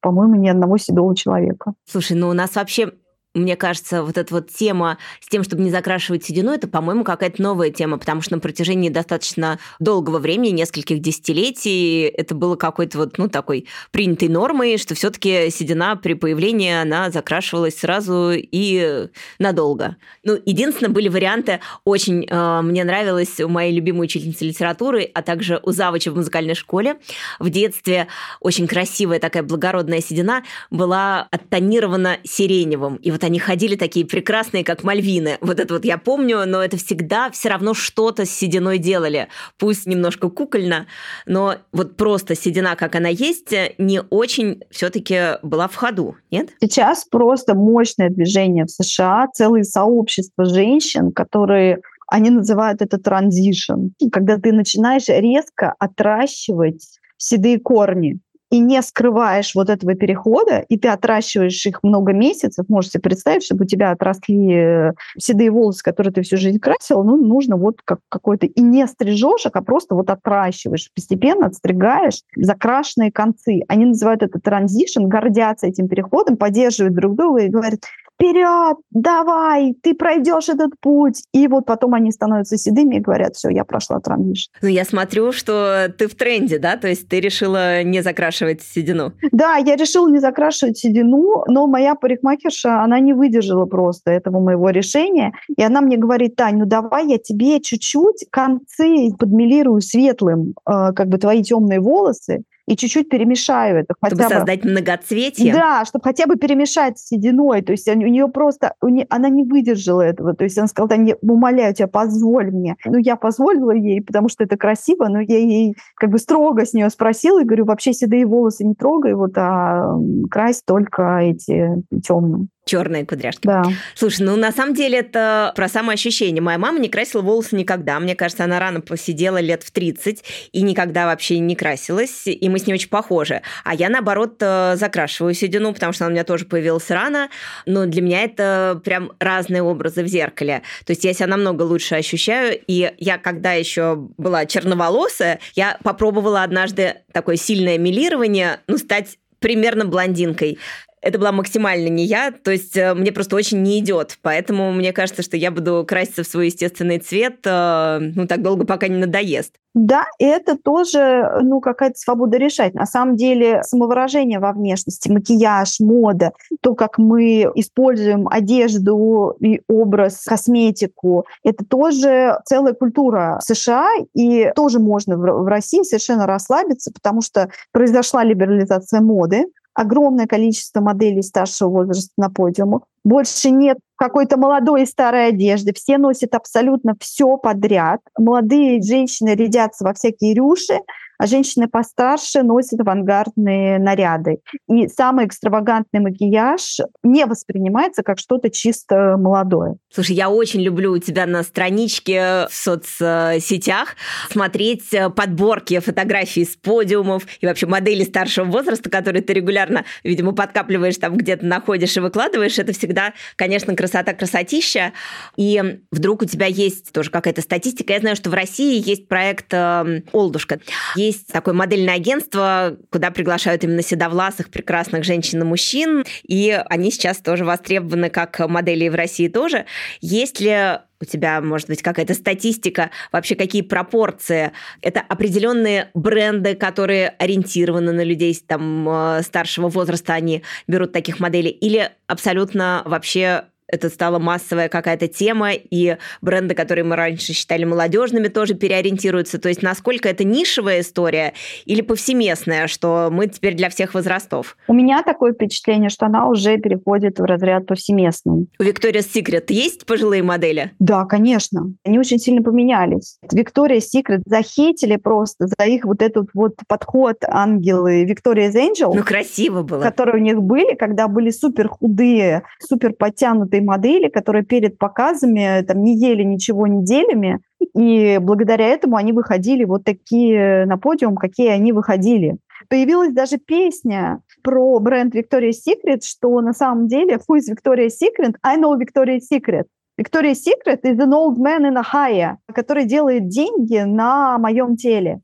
по-моему, ни одного седого человека. Слушай, ну у нас вообще мне кажется, вот эта вот тема с тем, чтобы не закрашивать седину, это, по-моему, какая-то новая тема, потому что на протяжении достаточно долгого времени, нескольких десятилетий, это было какой-то вот, ну, такой принятой нормой, что все таки седина при появлении, она закрашивалась сразу и надолго. Ну, единственное, были варианты, очень э, мне нравилось у моей любимой учительницы литературы, а также у завуча в музыкальной школе. В детстве очень красивая такая благородная седина была оттонирована сиреневым. И вот они ходили такие прекрасные, как Мальвины. Вот это вот я помню, но это всегда все равно что-то с сединой делали. Пусть немножко кукольно, но вот просто седина, как она есть, не очень все-таки была в ходу, нет? Сейчас просто мощное движение в США, целые сообщества женщин, которые они называют это транзишн, когда ты начинаешь резко отращивать седые корни и не скрываешь вот этого перехода, и ты отращиваешь их много месяцев, можете представить, чтобы у тебя отросли э, седые волосы, которые ты всю жизнь красил, ну, нужно вот как какой-то... И не стрижешь, а просто вот отращиваешь, постепенно отстригаешь закрашенные концы. Они называют это транзишн, гордятся этим переходом, поддерживают друг друга и говорят, вперед, давай, ты пройдешь этот путь. И вот потом они становятся седыми и говорят, все, я прошла транзишн. Ну, я смотрю, что ты в тренде, да? То есть ты решила не закрашивать седину. Да, я решила не закрашивать седину, но моя парикмахерша, она не выдержала просто этого моего решения. И она мне говорит, Тань, ну давай я тебе чуть-чуть концы подмелирую светлым, э, как бы твои темные волосы, и чуть-чуть перемешаю это. Хотя чтобы бы, создать многоцветие? Да, чтобы хотя бы перемешать с сединой. То есть у нее просто, у нее, она не выдержала этого. То есть она сказала, не, умоляю тебя, позволь мне. Ну, я позволила ей, потому что это красиво, но я ей как бы строго с нее спросила и говорю, вообще седые волосы не трогай, вот, а крась только эти темные. Черные кудряшки. Да. Слушай, ну на самом деле это про самоощущение. Моя мама не красила волосы никогда. Мне кажется, она рано посидела лет в 30 и никогда вообще не красилась. И мы с ней очень похожи. А я, наоборот, э, закрашиваю седину, потому что она у меня тоже появилась рано. Но для меня это прям разные образы в зеркале. То есть я себя намного лучше ощущаю. И я, когда еще была черноволосая, я попробовала однажды такое сильное милирование, ну, стать примерно блондинкой это была максимально не я, то есть э, мне просто очень не идет, поэтому мне кажется, что я буду краситься в свой естественный цвет, э, ну, так долго, пока не надоест. Да, это тоже, ну, какая-то свобода решать. На самом деле, самовыражение во внешности, макияж, мода, то, как мы используем одежду и образ, косметику, это тоже целая культура США, и тоже можно в России совершенно расслабиться, потому что произошла либерализация моды, огромное количество моделей старшего возраста на подиуму. Больше нет какой-то молодой и старой одежды. Все носят абсолютно все подряд. Молодые женщины рядятся во всякие рюши, а женщины постарше носят авангардные наряды. И самый экстравагантный макияж не воспринимается как что-то чисто молодое. Слушай, я очень люблю у тебя на страничке в соцсетях смотреть подборки фотографий с подиумов и вообще модели старшего возраста, которые ты регулярно, видимо, подкапливаешь там где-то находишь и выкладываешь. Это всегда, конечно, красота красотища. И вдруг у тебя есть тоже какая-то статистика. Я знаю, что в России есть проект э, «Олдушка». Есть такое модельное агентство, куда приглашают именно седовласых, прекрасных женщин и мужчин, и они сейчас тоже востребованы как модели в России тоже. Есть ли у тебя, может быть, какая-то статистика, вообще какие пропорции? Это определенные бренды, которые ориентированы на людей там э, старшего возраста, они берут таких моделей, или абсолютно вообще это стала массовая какая-то тема, и бренды, которые мы раньше считали молодежными, тоже переориентируются. То есть насколько это нишевая история или повсеместная, что мы теперь для всех возрастов? У меня такое впечатление, что она уже переходит в разряд повсеместный. У Victoria's Secret есть пожилые модели? Да, конечно. Они очень сильно поменялись. Victoria's Secret захейтили просто за их вот этот вот подход ангелы Victoria's Angel. Ну, красиво было. Которые у них были, когда были супер худые, супер подтянутые модели, которые перед показами там не ели ничего неделями, и благодаря этому они выходили вот такие на подиум, какие они выходили. Появилась даже песня про бренд Victoria's Secret, что на самом деле who is Victoria's Secret? I know Victoria's Secret. Victoria's Secret is an old man in a high, который делает деньги на моем теле.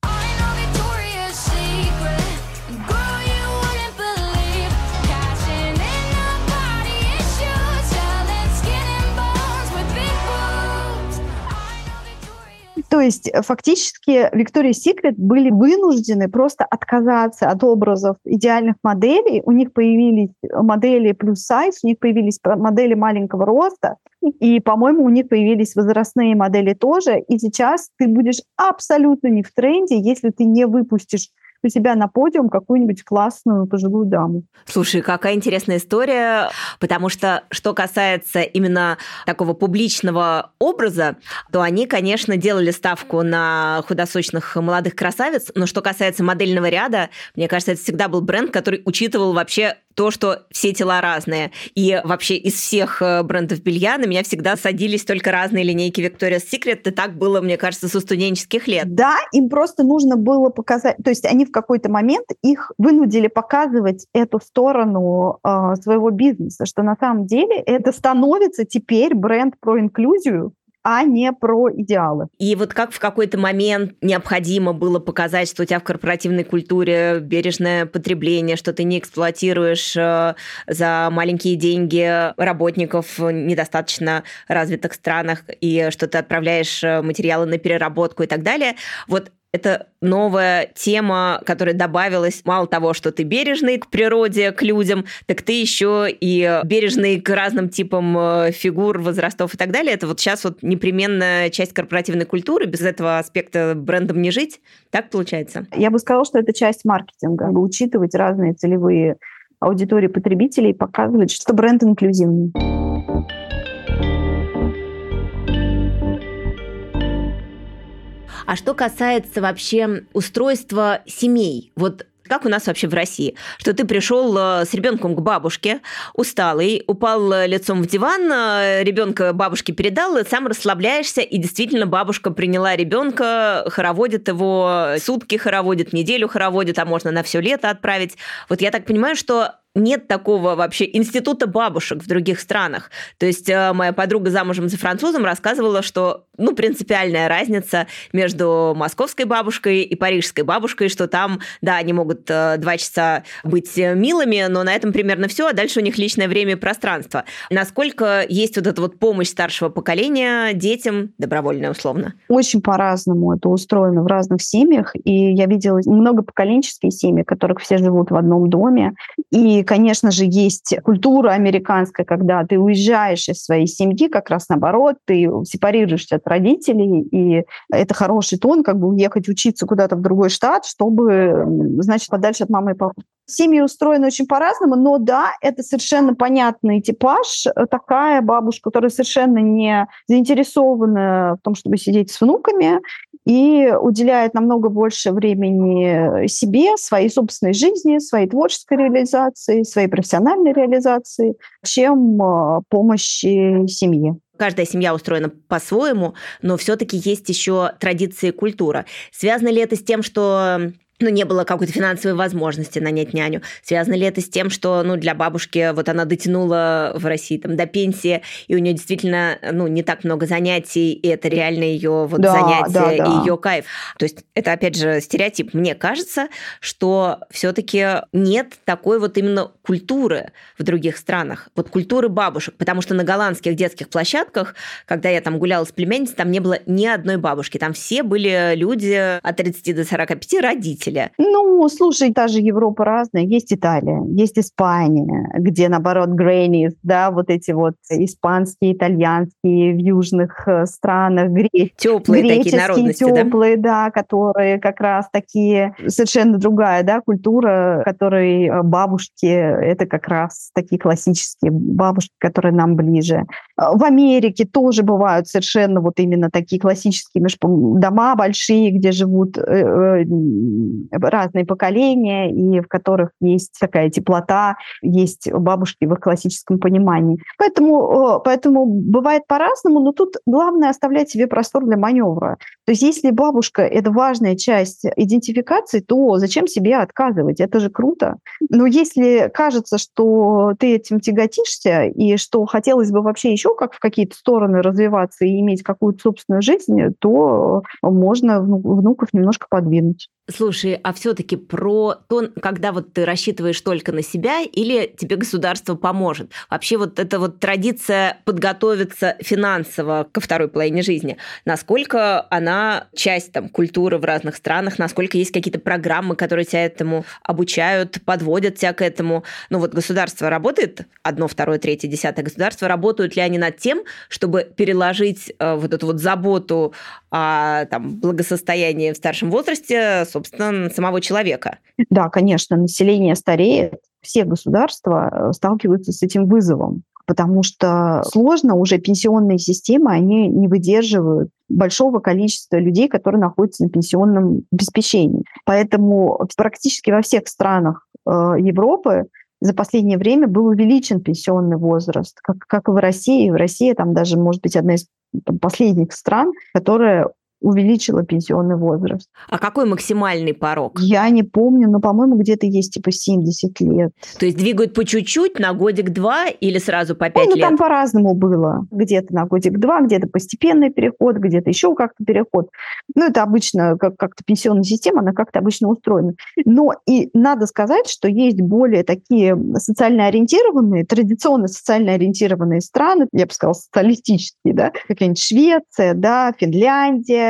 То есть э, фактически Victoria's Secret были вынуждены просто отказаться от образов идеальных моделей. У них появились модели плюс сайз, у них появились модели маленького роста, и, по-моему, у них появились возрастные модели тоже. И сейчас ты будешь абсолютно не в тренде, если ты не выпустишь у себя на подиум какую-нибудь классную пожилую даму. Слушай, какая интересная история, потому что что касается именно такого публичного образа, то они, конечно, делали ставку на худосочных молодых красавиц, но что касается модельного ряда, мне кажется, это всегда был бренд, который учитывал вообще то, что все тела разные. И вообще из всех э, брендов белья на меня всегда садились только разные линейки Victoria's Secret, и так было, мне кажется, со студенческих лет. Да, им просто нужно было показать, то есть они в какой-то момент их вынудили показывать эту сторону э, своего бизнеса, что на самом деле это становится теперь бренд про инклюзию, а не про идеалы. И вот как в какой-то момент необходимо было показать, что у тебя в корпоративной культуре бережное потребление, что ты не эксплуатируешь э, за маленькие деньги работников в недостаточно развитых странах, и что ты отправляешь э, материалы на переработку и так далее. Вот это новая тема, которая добавилась. Мало того, что ты бережный к природе, к людям, так ты еще и бережный к разным типам э, фигур, возрастов и так далее. Это вот сейчас вот непременная часть корпоративной культуры. Без этого аспекта брендом не жить. Так получается? Я бы сказала, что это часть маркетинга. Учитывать разные целевые аудитории потребителей, показывать, что бренд инклюзивный. А что касается вообще устройства семей, вот как у нас вообще в России, что ты пришел э, с ребенком к бабушке, усталый, упал э, лицом в диван, э, ребенка бабушке передал, и сам расслабляешься, и действительно бабушка приняла ребенка, хороводит его сутки, хороводит неделю, хороводит, а можно на все лето отправить. Вот я так понимаю, что нет такого вообще института бабушек в других странах. То есть э, моя подруга замужем за французом рассказывала, что ну, принципиальная разница между московской бабушкой и парижской бабушкой, что там, да, они могут э, два часа быть милыми, но на этом примерно все, а дальше у них личное время и пространство. Насколько есть вот эта вот помощь старшего поколения детям, добровольная условно? Очень по-разному это устроено в разных семьях, и я видела многопоколенческие семьи, в которых все живут в одном доме, и конечно же, есть культура американская, когда ты уезжаешь из своей семьи, как раз наоборот, ты сепарируешься от родителей, и это хороший тон, как бы уехать учиться куда-то в другой штат, чтобы, значит, подальше от мамы и папы. Семьи устроены очень по-разному, но да, это совершенно понятный типаж. Такая бабушка, которая совершенно не заинтересована в том, чтобы сидеть с внуками, и уделяет намного больше времени себе, своей собственной жизни, своей творческой реализации, своей профессиональной реализации, чем э, помощи семье каждая семья устроена по-своему, но все-таки есть еще традиции и культура. Связано ли это с тем, что ну, не было какой-то финансовой возможности нанять няню. Связано ли это с тем, что, ну, для бабушки вот она дотянула в России там до пенсии, и у нее действительно, ну, не так много занятий, и это реально ее вот да, занятие да, да. и ее кайф. То есть это, опять же, стереотип. Мне кажется, что все-таки нет такой вот именно культуры в других странах, вот культуры бабушек, потому что на голландских детских площадках, когда я там гуляла с племянницей, там не было ни одной бабушки, там все были люди от 30 до 45 родители родителя? Ну, слушай, та же Европа разная. Есть Италия, есть Испания, где, наоборот, грейнис, да, вот эти вот испанские, итальянские в южных э, странах, гре... теплые такие народности, теплые, да? да, которые как раз такие совершенно другая, да, культура, которой э, бабушки, это как раз такие классические бабушки, которые нам ближе. Э, в Америке тоже бывают совершенно вот именно такие классические дома большие, где живут разные поколения, и в которых есть такая теплота, есть бабушки в их классическом понимании. Поэтому, поэтому бывает по-разному, но тут главное оставлять себе простор для маневра. То есть если бабушка – это важная часть идентификации, то зачем себе отказывать? Это же круто. Но если кажется, что ты этим тяготишься, и что хотелось бы вообще еще как в какие-то стороны развиваться и иметь какую-то собственную жизнь, то можно внуков немножко подвинуть. Слушай, а все-таки про то, когда вот ты рассчитываешь только на себя или тебе государство поможет? Вообще вот эта вот традиция подготовиться финансово ко второй половине жизни, насколько она часть там культуры в разных странах, насколько есть какие-то программы, которые тебя этому обучают, подводят тебя к этому? Ну вот государство работает, одно, второе, третье, десятое государство, работают ли они над тем, чтобы переложить э, вот эту вот заботу о там, благосостоянии в старшем возрасте, собственно, самого человека. Да, конечно, население стареет, все государства э, сталкиваются с этим вызовом, потому что сложно уже пенсионные системы, они не выдерживают большого количества людей, которые находятся на пенсионном обеспечении. Поэтому практически во всех странах э, Европы за последнее время был увеличен пенсионный возраст, как, как и в России. В России там даже, может быть, одна из последних стран, которая увеличила пенсионный возраст. А какой максимальный порог? Я не помню, но, по-моему, где-то есть типа 70 лет. То есть двигают по чуть-чуть на годик-два или сразу по 5 ну, ну, лет? там по-разному было. Где-то на годик-два, где-то постепенный переход, где-то еще как-то переход. Ну, это обычно как- как-то пенсионная система, она как-то обычно устроена. Но и надо сказать, что есть более такие социально ориентированные, традиционно социально ориентированные страны, я бы сказала, социалистические, да, какая-нибудь Швеция, да, Финляндия,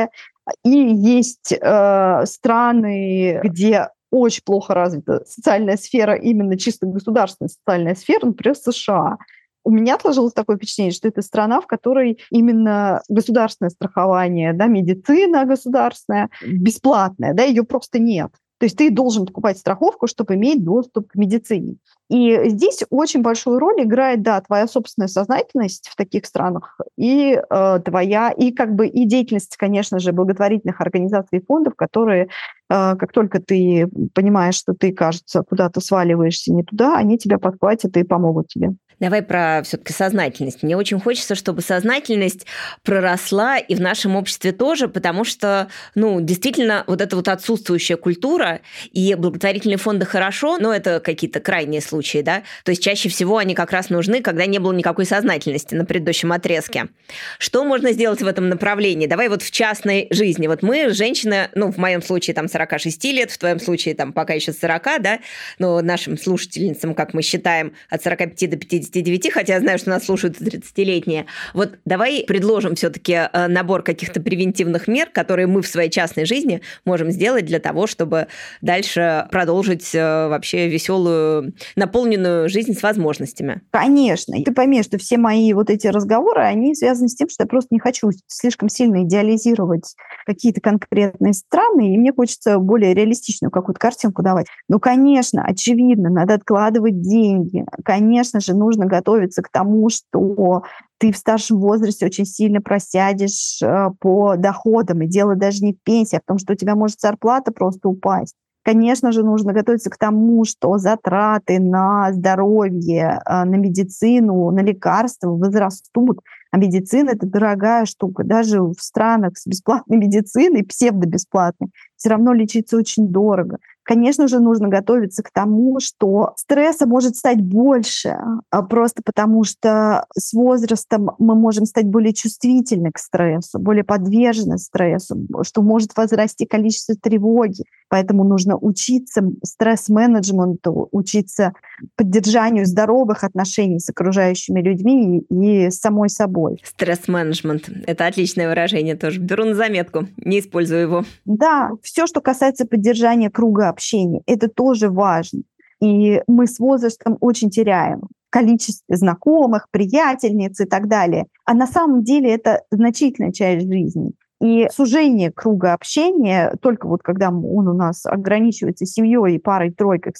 и есть э, страны, где очень плохо развита социальная сфера, именно чисто государственная социальная сфера, например, США. У меня сложилось такое впечатление, что это страна, в которой именно государственное страхование, да, медицина государственная, бесплатная, да, ее просто нет. То есть ты должен покупать страховку, чтобы иметь доступ к медицине. И здесь очень большую роль играет, да, твоя собственная сознательность в таких странах и э, твоя, и как бы и деятельность, конечно же, благотворительных организаций и фондов, которые, э, как только ты понимаешь, что ты, кажется, куда-то сваливаешься не туда, они тебя подхватят и помогут тебе. Давай про все-таки сознательность. Мне очень хочется, чтобы сознательность проросла и в нашем обществе тоже, потому что, ну, действительно, вот эта вот отсутствующая культура и благотворительные фонды хорошо, но это какие-то крайние случаи, да. То есть чаще всего они как раз нужны, когда не было никакой сознательности на предыдущем отрезке. Что можно сделать в этом направлении? Давай вот в частной жизни. Вот мы, женщины, ну, в моем случае там 46 лет, в твоем случае там пока еще 40, да, но нашим слушательницам, как мы считаем, от 45 до 50 29, хотя я знаю, что нас слушают 30-летние. Вот давай предложим все-таки э, набор каких-то превентивных мер, которые мы в своей частной жизни можем сделать для того, чтобы дальше продолжить э, вообще веселую, наполненную жизнь с возможностями. Конечно. Ты пойми, что все мои вот эти разговоры, они связаны с тем, что я просто не хочу слишком сильно идеализировать какие-то конкретные страны, и мне хочется более реалистичную какую-то картинку давать. Ну, конечно, очевидно, надо откладывать деньги. Конечно же, нужно нужно готовиться к тому, что ты в старшем возрасте очень сильно просядешь э, по доходам, и дело даже не в пенсии, а в том, что у тебя может зарплата просто упасть. Конечно же, нужно готовиться к тому, что затраты на здоровье, э, на медицину, на лекарства возрастут. А медицина – это дорогая штука. Даже в странах с бесплатной медициной, псевдобесплатной, все равно лечиться очень дорого. Конечно же, нужно готовиться к тому, что стресса может стать больше, а просто потому что с возрастом мы можем стать более чувствительны к стрессу, более подвержены стрессу, что может возрасти количество тревоги. Поэтому нужно учиться стресс-менеджменту, учиться поддержанию здоровых отношений с окружающими людьми и с самой собой. Стресс-менеджмент – это отличное выражение тоже. Беру на заметку, не использую его. Да, все, что касается поддержания круга общения, это тоже важно. И мы с возрастом очень теряем количестве знакомых, приятельниц и так далее. А на самом деле это значительная часть жизни. И сужение круга общения, только вот когда он у нас ограничивается семьей и парой-тройкой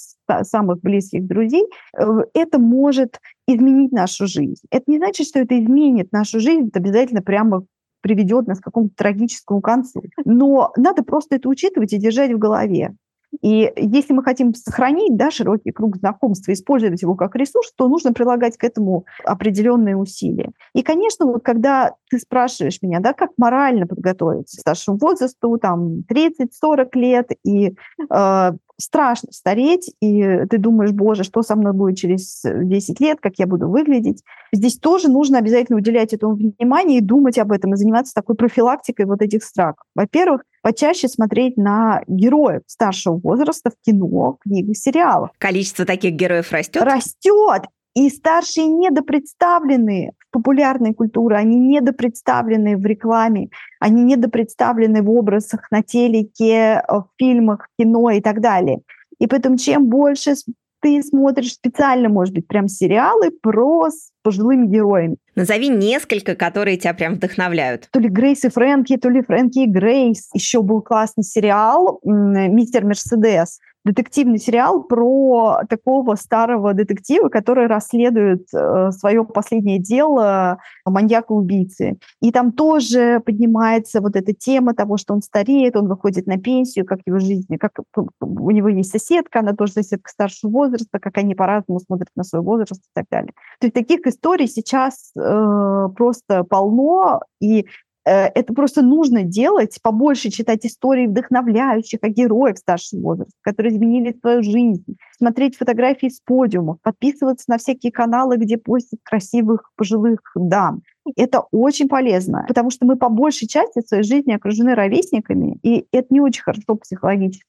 самых близких друзей, э, это может изменить нашу жизнь. Это не значит, что это изменит нашу жизнь, это обязательно прямо приведет нас к какому-то трагическому концу. Но надо просто это учитывать и держать в голове. И если мы хотим сохранить да, широкий круг знакомств и использовать его как ресурс, то нужно прилагать к этому определенные усилия. И, конечно, вот когда ты спрашиваешь меня, да, как морально подготовиться к старшему возрасту, там 30-40 лет, и э, страшно стареть, и ты думаешь, боже, что со мной будет через 10 лет, как я буду выглядеть. Здесь тоже нужно обязательно уделять этому внимание и думать об этом, и заниматься такой профилактикой вот этих страхов. Во-первых, почаще смотреть на героев старшего возраста в кино, книгах, сериалах. Количество таких героев растет? Растет. И старшие недопредставлены в популярной культуре, они недопредставлены в рекламе, они недопредставлены в образах на телеке, в фильмах, кино и так далее. И поэтому чем больше ты смотришь специально, может быть, прям сериалы про с пожилыми героями. Назови несколько, которые тебя прям вдохновляют. То ли Грейс и Фрэнки, то ли Фрэнки и Грейс. Еще был классный сериал «Мистер Мерседес», детективный сериал про такого старого детектива, который расследует э, свое последнее дело маньяка-убийцы. И там тоже поднимается вот эта тема того, что он стареет, он выходит на пенсию, как его жизнь, как у него есть соседка, она тоже соседка старшего возраста, как они по-разному смотрят на свой возраст и так далее. То есть таких историй сейчас э, просто полно, и это просто нужно делать, побольше читать истории вдохновляющих о героях старшего возраста, которые изменили свою жизнь, смотреть фотографии с подиумов, подписываться на всякие каналы, где постят красивых пожилых дам. Это очень полезно, потому что мы по большей части своей жизни окружены ровесниками, и это не очень хорошо психологически.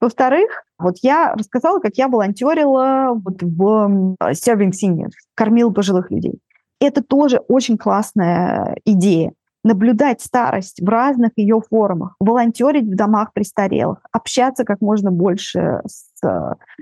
Во-вторых, вот я рассказала, как я волонтерила вот в Serving Seniors, кормил пожилых людей. Это тоже очень классная идея наблюдать старость в разных ее формах, волонтерить в домах престарелых, общаться как можно больше с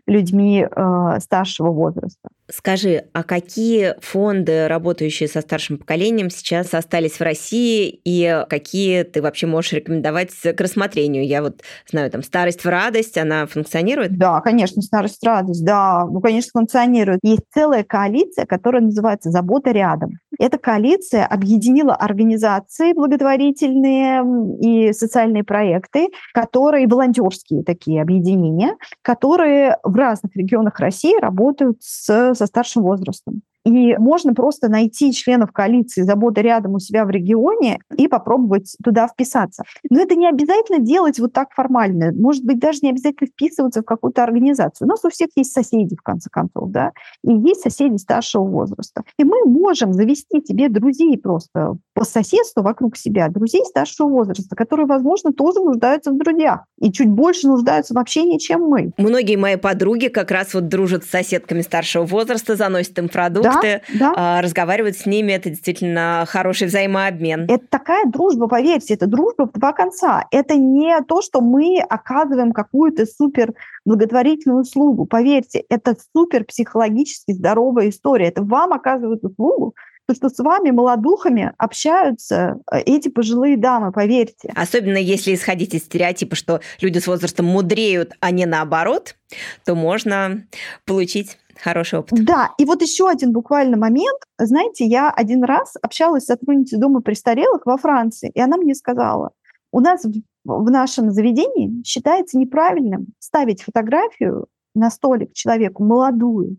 людьми э, старшего возраста. Скажи, а какие фонды, работающие со старшим поколением, сейчас остались в России, и какие ты вообще можешь рекомендовать к рассмотрению? Я вот знаю, там «Старость в радость», она функционирует? Да, конечно, «Старость в радость», да, ну, конечно, функционирует. Есть целая коалиция, которая называется «Забота рядом». Эта коалиция объединила организации благотворительные и социальные проекты, которые волонтерские такие объединения, которые в разных регионах России работают с, со старшим возрастом. И можно просто найти членов коалиции «Забота рядом» у себя в регионе и попробовать туда вписаться. Но это не обязательно делать вот так формально. Может быть, даже не обязательно вписываться в какую-то организацию. У нас у всех есть соседи, в конце концов, да, и есть соседи старшего возраста. И мы можем завести тебе друзей просто по соседству вокруг себя, друзей старшего возраста, которые, возможно, тоже нуждаются в друзьях и чуть больше нуждаются в общении, чем мы. Многие мои подруги как раз вот дружат с соседками старшего возраста, заносят им продукты, продукты, да, да. разговаривать с ними, это действительно хороший взаимообмен. Это такая дружба, поверьте, это дружба в два конца. Это не то, что мы оказываем какую-то супер благотворительную услугу. Поверьте, это супер психологически здоровая история. Это вам оказывают услугу, то, что с вами, молодухами, общаются э, эти пожилые дамы, поверьте. Особенно если исходить из стереотипа, что люди с возрастом мудреют, а не наоборот, то можно получить Хороший опыт. Да, и вот еще один буквально момент. Знаете, я один раз общалась с сотрудницей Дома престарелых во Франции, и она мне сказала, у нас в, в нашем заведении считается неправильным ставить фотографию на столик человеку молодую,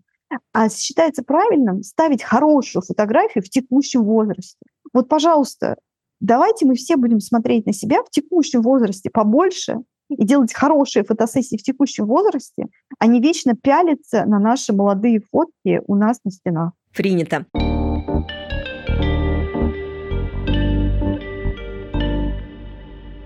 а считается правильным ставить хорошую фотографию в текущем возрасте. Вот, пожалуйста, давайте мы все будем смотреть на себя в текущем возрасте побольше и делать хорошие фотосессии в текущем возрасте, а не вечно пялиться на наши молодые фотки у нас на стенах. Принято.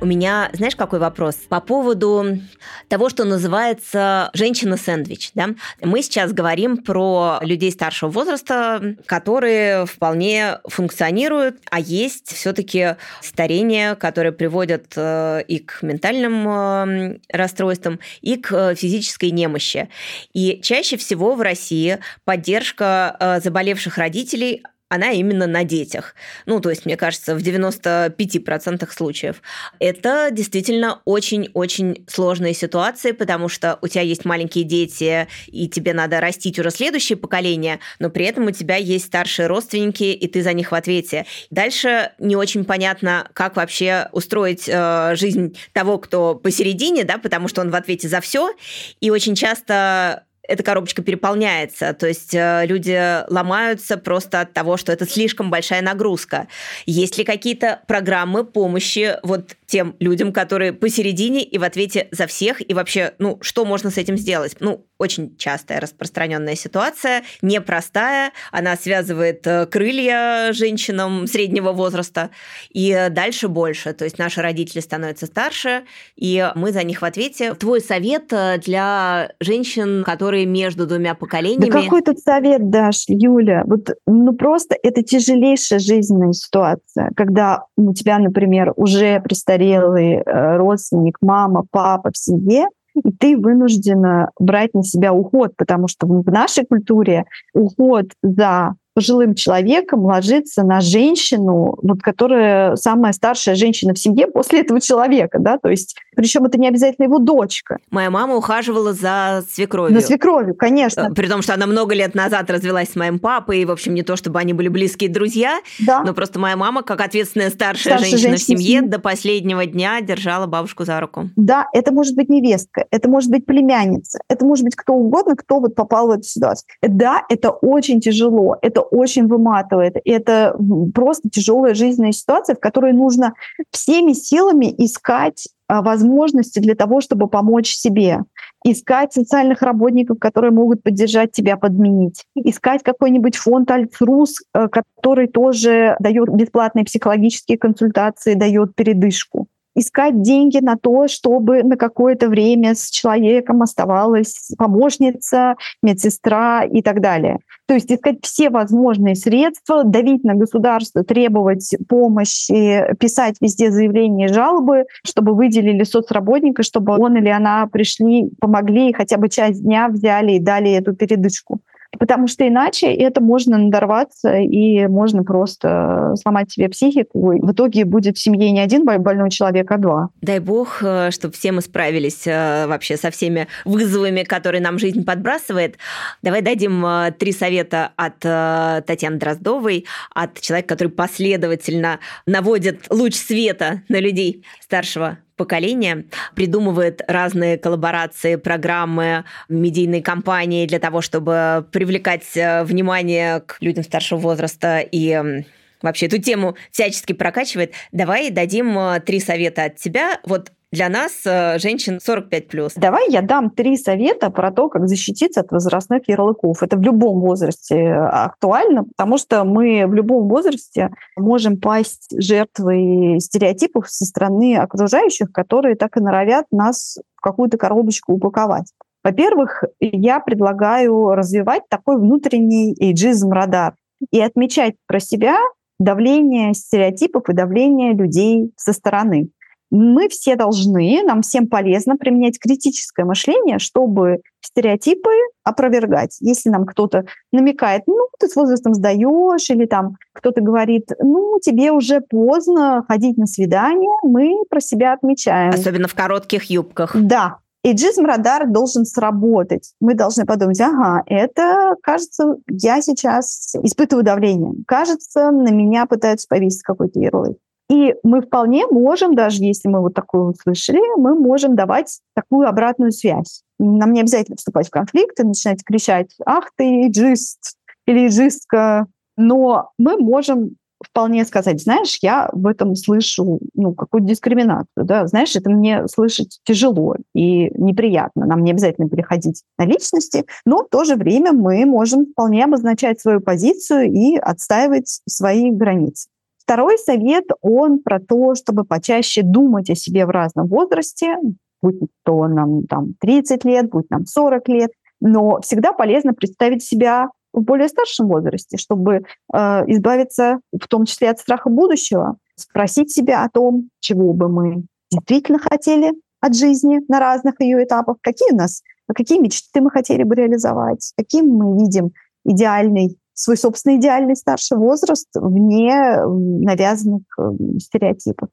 Меня, знаешь, какой вопрос? По поводу того, что называется женщина-сэндвич. Да? Мы сейчас говорим про людей старшего возраста, которые вполне функционируют, а есть все-таки старение, которое приводит э, и к ментальным э, расстройствам, и к физической немощи. И чаще всего в России поддержка э, заболевших родителей она именно на детях. Ну, то есть, мне кажется, в 95% случаев. Это действительно очень-очень сложные ситуации, потому что у тебя есть маленькие дети, и тебе надо растить уже следующее поколение, но при этом у тебя есть старшие родственники, и ты за них в ответе. Дальше не очень понятно, как вообще устроить э, жизнь того, кто посередине, да, потому что он в ответе за все, и очень часто эта коробочка переполняется, то есть э, люди ломаются просто от того, что это слишком большая нагрузка. Есть ли какие-то программы помощи вот тем людям, которые посередине и в ответе за всех, и вообще, ну, что можно с этим сделать? Ну, очень частая распространенная ситуация, непростая, она связывает э, крылья женщинам среднего возраста, и дальше больше, то есть наши родители становятся старше, и мы за них в ответе. Твой совет э, для женщин, которые между двумя поколениями? Да какой тут совет дашь, Юля? Вот, ну просто это тяжелейшая жизненная ситуация, когда у тебя, например, уже престарелый э, родственник, мама, папа в семье, и ты вынуждена брать на себя уход, потому что в нашей культуре уход за пожилым человеком ложится на женщину, вот, которая самая старшая женщина в семье после этого человека, да, то есть, причем это не обязательно его дочка. Моя мама ухаживала за свекровью. За свекровью, конечно. Э, при том, что она много лет назад развелась с моим папой, и, в общем, не то, чтобы они были близкие друзья, да. но просто моя мама, как ответственная старшая, старшая женщина, женщина в семье, до последнего дня держала бабушку за руку. Да, это может быть невестка, это может быть племянница, это может быть кто угодно, кто вот попал в эту ситуацию. Да, это очень тяжело, это очень выматывает. Это просто тяжелая жизненная ситуация, в которой нужно всеми силами искать а, возможности для того, чтобы помочь себе. Искать социальных работников, которые могут поддержать тебя, подменить. Искать какой-нибудь фонд Альцрус, э, который тоже дает бесплатные психологические консультации, дает передышку искать деньги на то, чтобы на какое-то время с человеком оставалась помощница, медсестра и так далее. То есть искать все возможные средства, давить на государство, требовать помощи, писать везде заявления, жалобы, чтобы выделили соцработника, чтобы он или она пришли, помогли и хотя бы часть дня взяли и дали эту передышку. Потому что иначе это можно надорваться, и можно просто сломать себе психику. И в итоге будет в семье не один больной человек, а два. Дай бог, э, чтобы все мы справились э, вообще со всеми вызовами, которые нам жизнь подбрасывает. Давай дадим э, три совета от Татьяны Дроздовой, от человека, который последовательно наводит луч света на людей старшего поколение придумывает разные коллаборации, программы, медийные кампании для того, чтобы привлекать э, внимание к людям старшего возраста и вообще эту тему всячески прокачивает. Давай дадим э, три совета от тебя. Вот для нас, э, женщин 45+. Давай я дам три совета про то, как защититься от возрастных ярлыков. Это в любом возрасте актуально, потому что мы в любом возрасте можем пасть жертвой стереотипов со стороны окружающих, которые так и норовят нас в какую-то коробочку упаковать. Во-первых, я предлагаю развивать такой внутренний эйджизм-радар и отмечать про себя давление стереотипов и давление людей со стороны мы все должны, нам всем полезно применять критическое мышление, чтобы стереотипы опровергать. Если нам кто-то намекает, ну, ты с возрастом сдаешь, или там кто-то говорит, ну, тебе уже поздно ходить на свидание, мы про себя отмечаем. Особенно в коротких юбках. Да, эйджизм-радар должен сработать. Мы должны подумать, ага, это, кажется, я сейчас испытываю давление. Кажется, на меня пытаются повесить какой-то ярлык. И мы вполне можем, даже если мы вот такое услышали, мы можем давать такую обратную связь. Нам не обязательно вступать в конфликт и начинать кричать «Ах ты, иджист!» или «Иджистка!» Но мы можем вполне сказать, знаешь, я в этом слышу ну, какую-то дискриминацию, да, знаешь, это мне слышать тяжело и неприятно. Нам не обязательно переходить на личности, но в то же время мы можем вполне обозначать свою позицию и отстаивать свои границы. Второй совет, он про то, чтобы почаще думать о себе в разном возрасте, будь то нам там 30 лет, будь нам 40 лет, но всегда полезно представить себя в более старшем возрасте, чтобы э, избавиться в том числе от страха будущего, спросить себя о том, чего бы мы действительно хотели от жизни на разных ее этапах, какие у нас, какие мечты мы хотели бы реализовать, каким мы видим идеальный, свой собственный идеальный старший возраст вне навязанных э, стереотипов.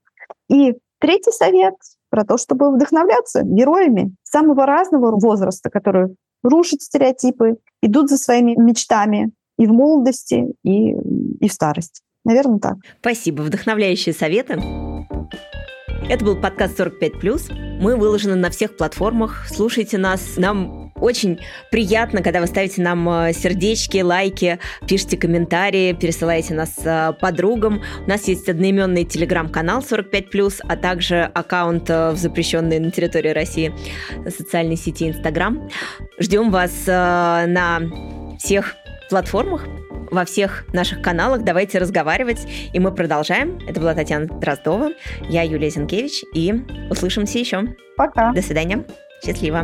И третий совет про то, чтобы вдохновляться героями самого разного возраста, которые рушат стереотипы, идут за своими мечтами и в молодости, и, и в старости. Наверное, так. Спасибо. Вдохновляющие советы. Это был подкаст 45+. Мы выложены на всех платформах. Слушайте нас. Нам очень приятно, когда вы ставите нам э, сердечки, лайки, пишите комментарии, пересылаете нас э, подругам. У нас есть одноименный телеграм-канал 45+, а также аккаунт э, в запрещенной на территории России социальной сети Инстаграм. Ждем вас на всех платформах, во всех наших каналах. Давайте разговаривать. И мы продолжаем. Это была Татьяна Дроздова, я Юлия Зинкевич, и услышимся еще. Пока. До свидания. Счастливо.